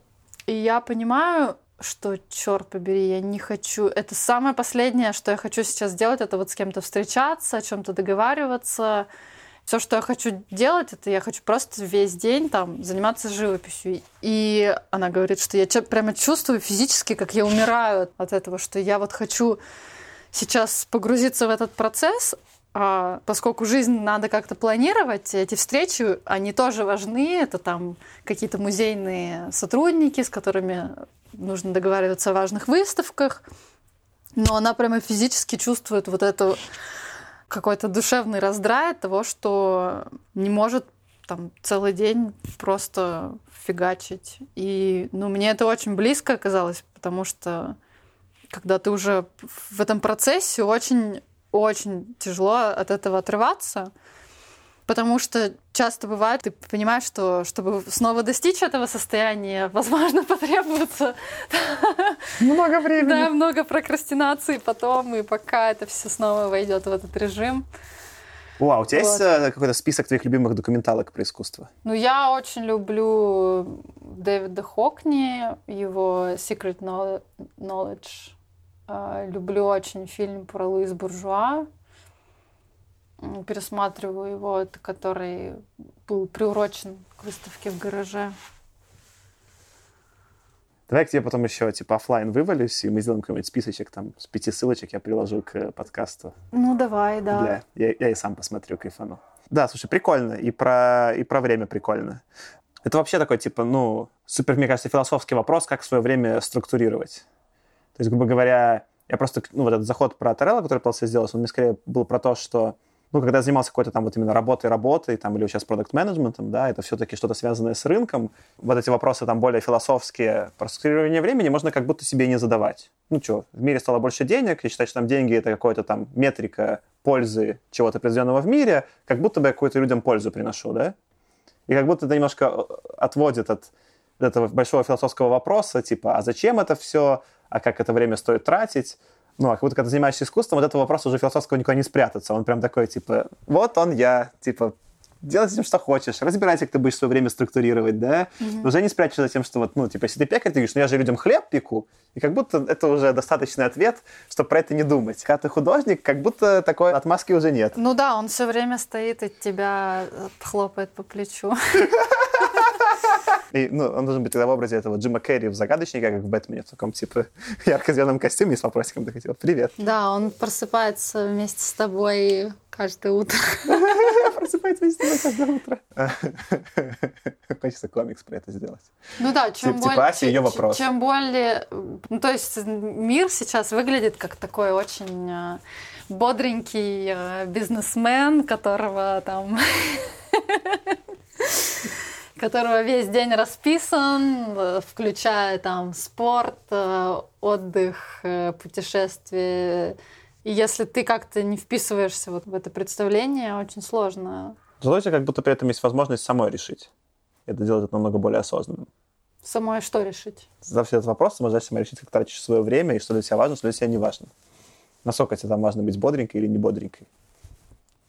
и я понимаю, что, черт побери, я не хочу. Это самое последнее, что я хочу сейчас сделать, это вот с кем-то встречаться, о чем-то договариваться, все, что я хочу делать, это я хочу просто весь день там заниматься живописью. И она говорит, что я прямо чувствую физически, как я умираю от этого, что я вот хочу сейчас погрузиться в этот процесс, а поскольку жизнь надо как-то планировать, эти встречи, они тоже важны. Это там какие-то музейные сотрудники, с которыми нужно договариваться о важных выставках. Но она прямо физически чувствует вот эту какой-то душевный раздрай от того, что не может там целый день просто фигачить. И ну, мне это очень близко оказалось, потому что когда ты уже в этом процессе, очень очень тяжело от этого отрываться. Потому что часто бывает, ты понимаешь, что чтобы снова достичь этого состояния, возможно, потребуется много времени. Да, много прокрастинации потом, и пока это все снова войдет в этот режим. А у тебя Вот. есть э, какой-то список твоих любимых документалок про искусство? Ну, я очень люблю Дэвида Хокни, его Secret Kno- Knowledge. А, Люблю очень фильм про Луис Буржуа. Пересматриваю его, это который был приурочен к выставке в гараже. Давай я к тебе потом еще типа оффлайн вывалюсь, и мы сделаем какой-нибудь списочек там с пяти ссылочек, я приложу к э, подкасту. Ну, давай, да. Для... Я, я и сам посмотрю, кайфану. Да, слушай, прикольно. И про, и про время прикольно. Это вообще такой, типа, ну, супер, мне кажется, философский вопрос, как свое время структурировать. То есть, грубо говоря, я просто, ну, вот этот заход про Торелла, который пытался сделать, он мне скорее был про то, что, ну, когда я занимался какой-то там вот именно работой, работой, там, или сейчас продукт-менеджментом, да, это все-таки что-то связанное с рынком, вот эти вопросы там более философские про структурирование времени можно как будто себе не задавать. Ну, что, в мире стало больше денег, я считаю, что там деньги — это какая-то там метрика пользы чего-то определенного в мире, как будто бы я какую-то людям пользу приношу, да? И как будто это немножко э, отводит от этого большого философского вопроса, типа, а зачем это все, а как это время стоит тратить? Ну, а как будто, когда ты занимаешься искусством, вот этого вопроса уже философского никуда не спрятаться. Он прям такой, типа, вот он я, типа, делай с этим, что хочешь, разбирайся, как ты будешь свое время структурировать, да? Уже не спрячешься за тем, что вот, ну, типа, если ты пекарь, ты говоришь, ну, я же людям хлеб пеку, и как будто это уже достаточный ответ, чтобы про это не думать. Когда ты художник, как будто такой отмазки уже нет. Ну да, он все время стоит и тебя э, хлопает по плечу. И, ну, он должен быть тогда в образе этого Джима Керри в «Загадочнике», как в «Бэтмене», в таком, типа, ярко-зеленом костюме и с вопросиком такой, типа, «Привет». Да, он просыпается вместе с тобой каждое утро. Просыпается вместе с тобой каждое утро. Хочется комикс про это сделать. Ну да, чем Типа более, Ася, её вопрос. чем более, ну то есть мир сейчас выглядит как такой очень э, бодренький э, бизнесмен, которого там которого весь день расписан, э, включая там спорт, э, отдых, э, путешествия. И если ты как-то не вписываешься вот в это представление, очень сложно Зато у тебя как будто при этом есть возможность самой решить. Это делает это намного более осознанным. самое что решить. Задав себе этот вопрос, можешь сама решить, как тратишь свое время, и что для тебя важно, что для тебя не важно. Насколько тебе там важно быть бодренькой или не бодренькой.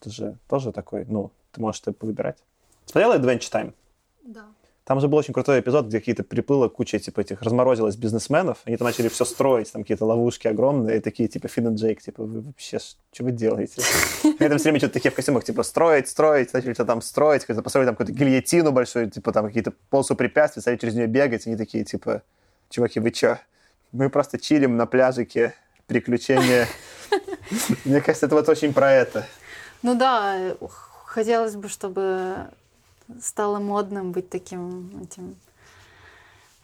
Это же тоже такой, ну, ты можешь это выбирать. Смотрела Adventure Time? Да. Там же был очень крутой эпизод, где какие-то приплыла куча, типа, этих разморозилось бизнесменов. Они там начали все строить, там какие-то ловушки огромные, и такие, типа, Финн и Джейк, типа, вы вообще, что вы делаете? И там все время что-то такие в костюмах, типа, строить, строить, начали что-то там строить, какую-то построили там какую-то гильотину большую, типа, там какие-то полосу препятствий, стали через нее бегать, они такие, типа, чуваки, вы чё? Мы просто чилим на пляжике, приключения. Мне кажется, это вот очень про это. Ну да, э, хотелось бы, чтобы стало модным быть таким этим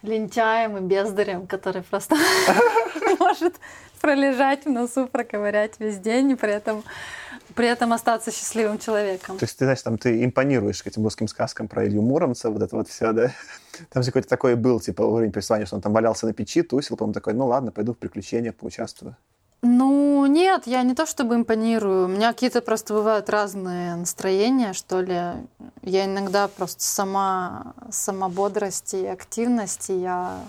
лентяем и бездарем, который просто может пролежать в носу, проковырять весь день и при этом, при этом остаться счастливым человеком. То есть ты, знаешь, там ты импонируешь к этим русским сказкам про Илью Муромца, вот это вот все, да? Там же какой-то такой был, типа, уровень повествования, что он там валялся на печи, тусил, потом такой, ну ладно, пойду в приключения, поучаствую. Ну, нет, я не то чтобы импонирую. У меня какие-то просто бывают разные настроения, что ли. Я иногда просто сама, сама бодрость и активность, и я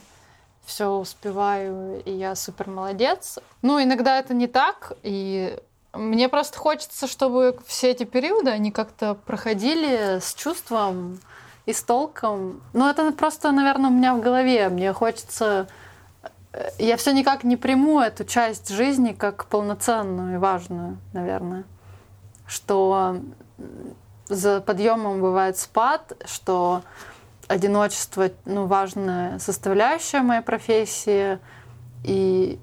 все успеваю, и я супер молодец. Ну, иногда это не так, и мне просто хочется, чтобы все эти периоды, они как-то проходили с чувством и с толком. Ну, это просто, наверное, у меня в голове. Мне хочется я все никак не приму эту часть жизни как полноценную и важную, наверное. Что за подъемом бывает спад, что одиночество ну, важная составляющая моей профессии. И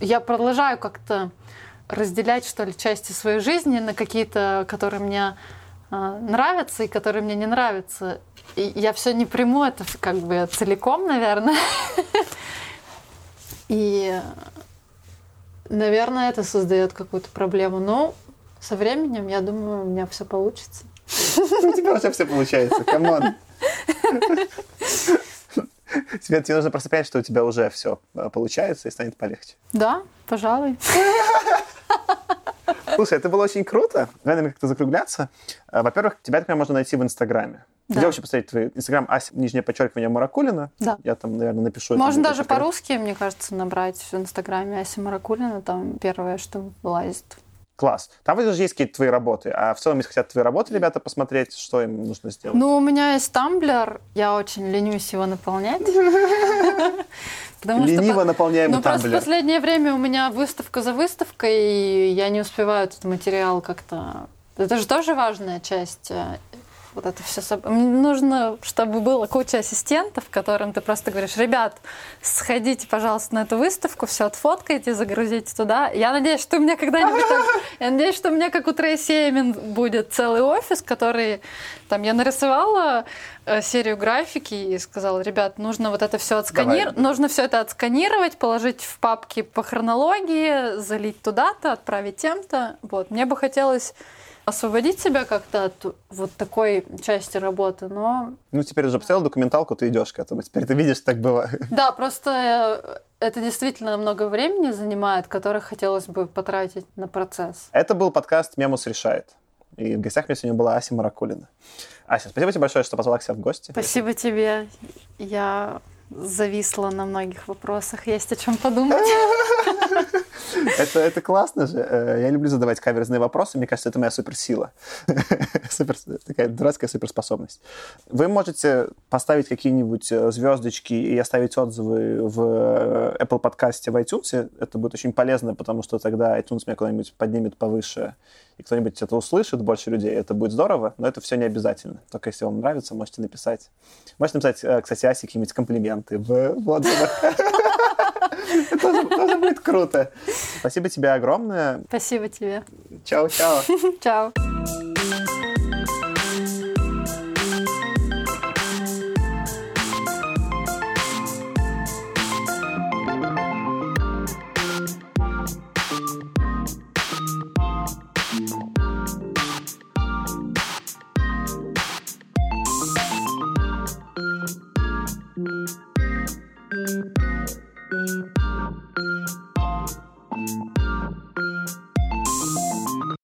я продолжаю как-то разделять, что ли, части своей жизни на какие-то, которые э, нравятся и которые мне не нравятся. И я все не приму это как бы целиком, наверное. И, наверное, это создает какую-то проблему. Но со временем, я думаю, у меня все получится. У тебя уже все получается, come on. Тебе, тебе нужно просто понять, что у тебя уже все получается и станет полегче. Да, пожалуй. Слушай, это было очень круто. Давай, наверное, как-то закругляться. Во-первых, тебя, так можно найти в Инстаграме. Да. Где вообще посмотреть твой Инстаграм Ася, нижнее подчеркивание Маракулина? Да. Я там, наверное, напишу. Можно даже по-русски, мне кажется, набрать в Инстаграме Ася Маракулина. Там первое, что вылазит. Класс. Там вроде же есть какие-то твои работы, а в целом, если хотят твои работы ребята посмотреть, что им нужно сделать? Ну, у меня есть тамблер, я очень ленюсь его наполнять. Потому Лениво что, наполняем Ну, просто в последнее время у меня выставка за выставкой, и я не успеваю этот материал как-то... Это же тоже важная часть э, вот это все. Нужно, чтобы было куча ассистентов, которым ты просто говоришь, ребят, сходите, пожалуйста, на эту выставку, все отфоткайте, загрузите туда. Я надеюсь, что у меня когда-нибудь... Я надеюсь, что у меня, как у Трейси Эмин, будет целый офис, который... Там я нарисовала э, серию графики и сказала, ребят, нужно вот это все отсканировать, нужно все это отсканировать, положить в папки по хронологии, залить туда-то, отправить тем-то. Вот. Мне бы хотелось освободить себя как-то от вот такой части работы, но... Ну, теперь уже посмотрел документалку, ты идешь к этому. Теперь ты видишь, так бывает. Да, просто э, это действительно много времени занимает, которое хотелось бы потратить на процесс. Это был подкаст «Мемус решает». И в гостях у меня сегодня была Ася Маракулина. Ася, спасибо тебе большое, что позвала к себе в гости. Спасибо тебе. Я зависла на многих вопросах. Есть о чем подумать. Это, это классно же. Э, я люблю задавать каверзные вопросы. Мне кажется, это моя суперсила. Супер, такая дурацкая суперспособность. Вы можете поставить какие-нибудь э, звездочки и оставить отзывы в э, Apple подкасте в iTunes. Это будет очень полезно, потому что тогда iTunes меня куда-нибудь поднимет повыше, и кто-нибудь это услышит, больше людей. Это будет здорово, но это все не обязательно. Только если вам нравится, можете написать. Можете написать, кстати, Асе какие-нибудь комплименты в, отзывах. Тоже, будет круто. Спасибо тебе огромное. Спасибо тебе. Чао-чао. Чао.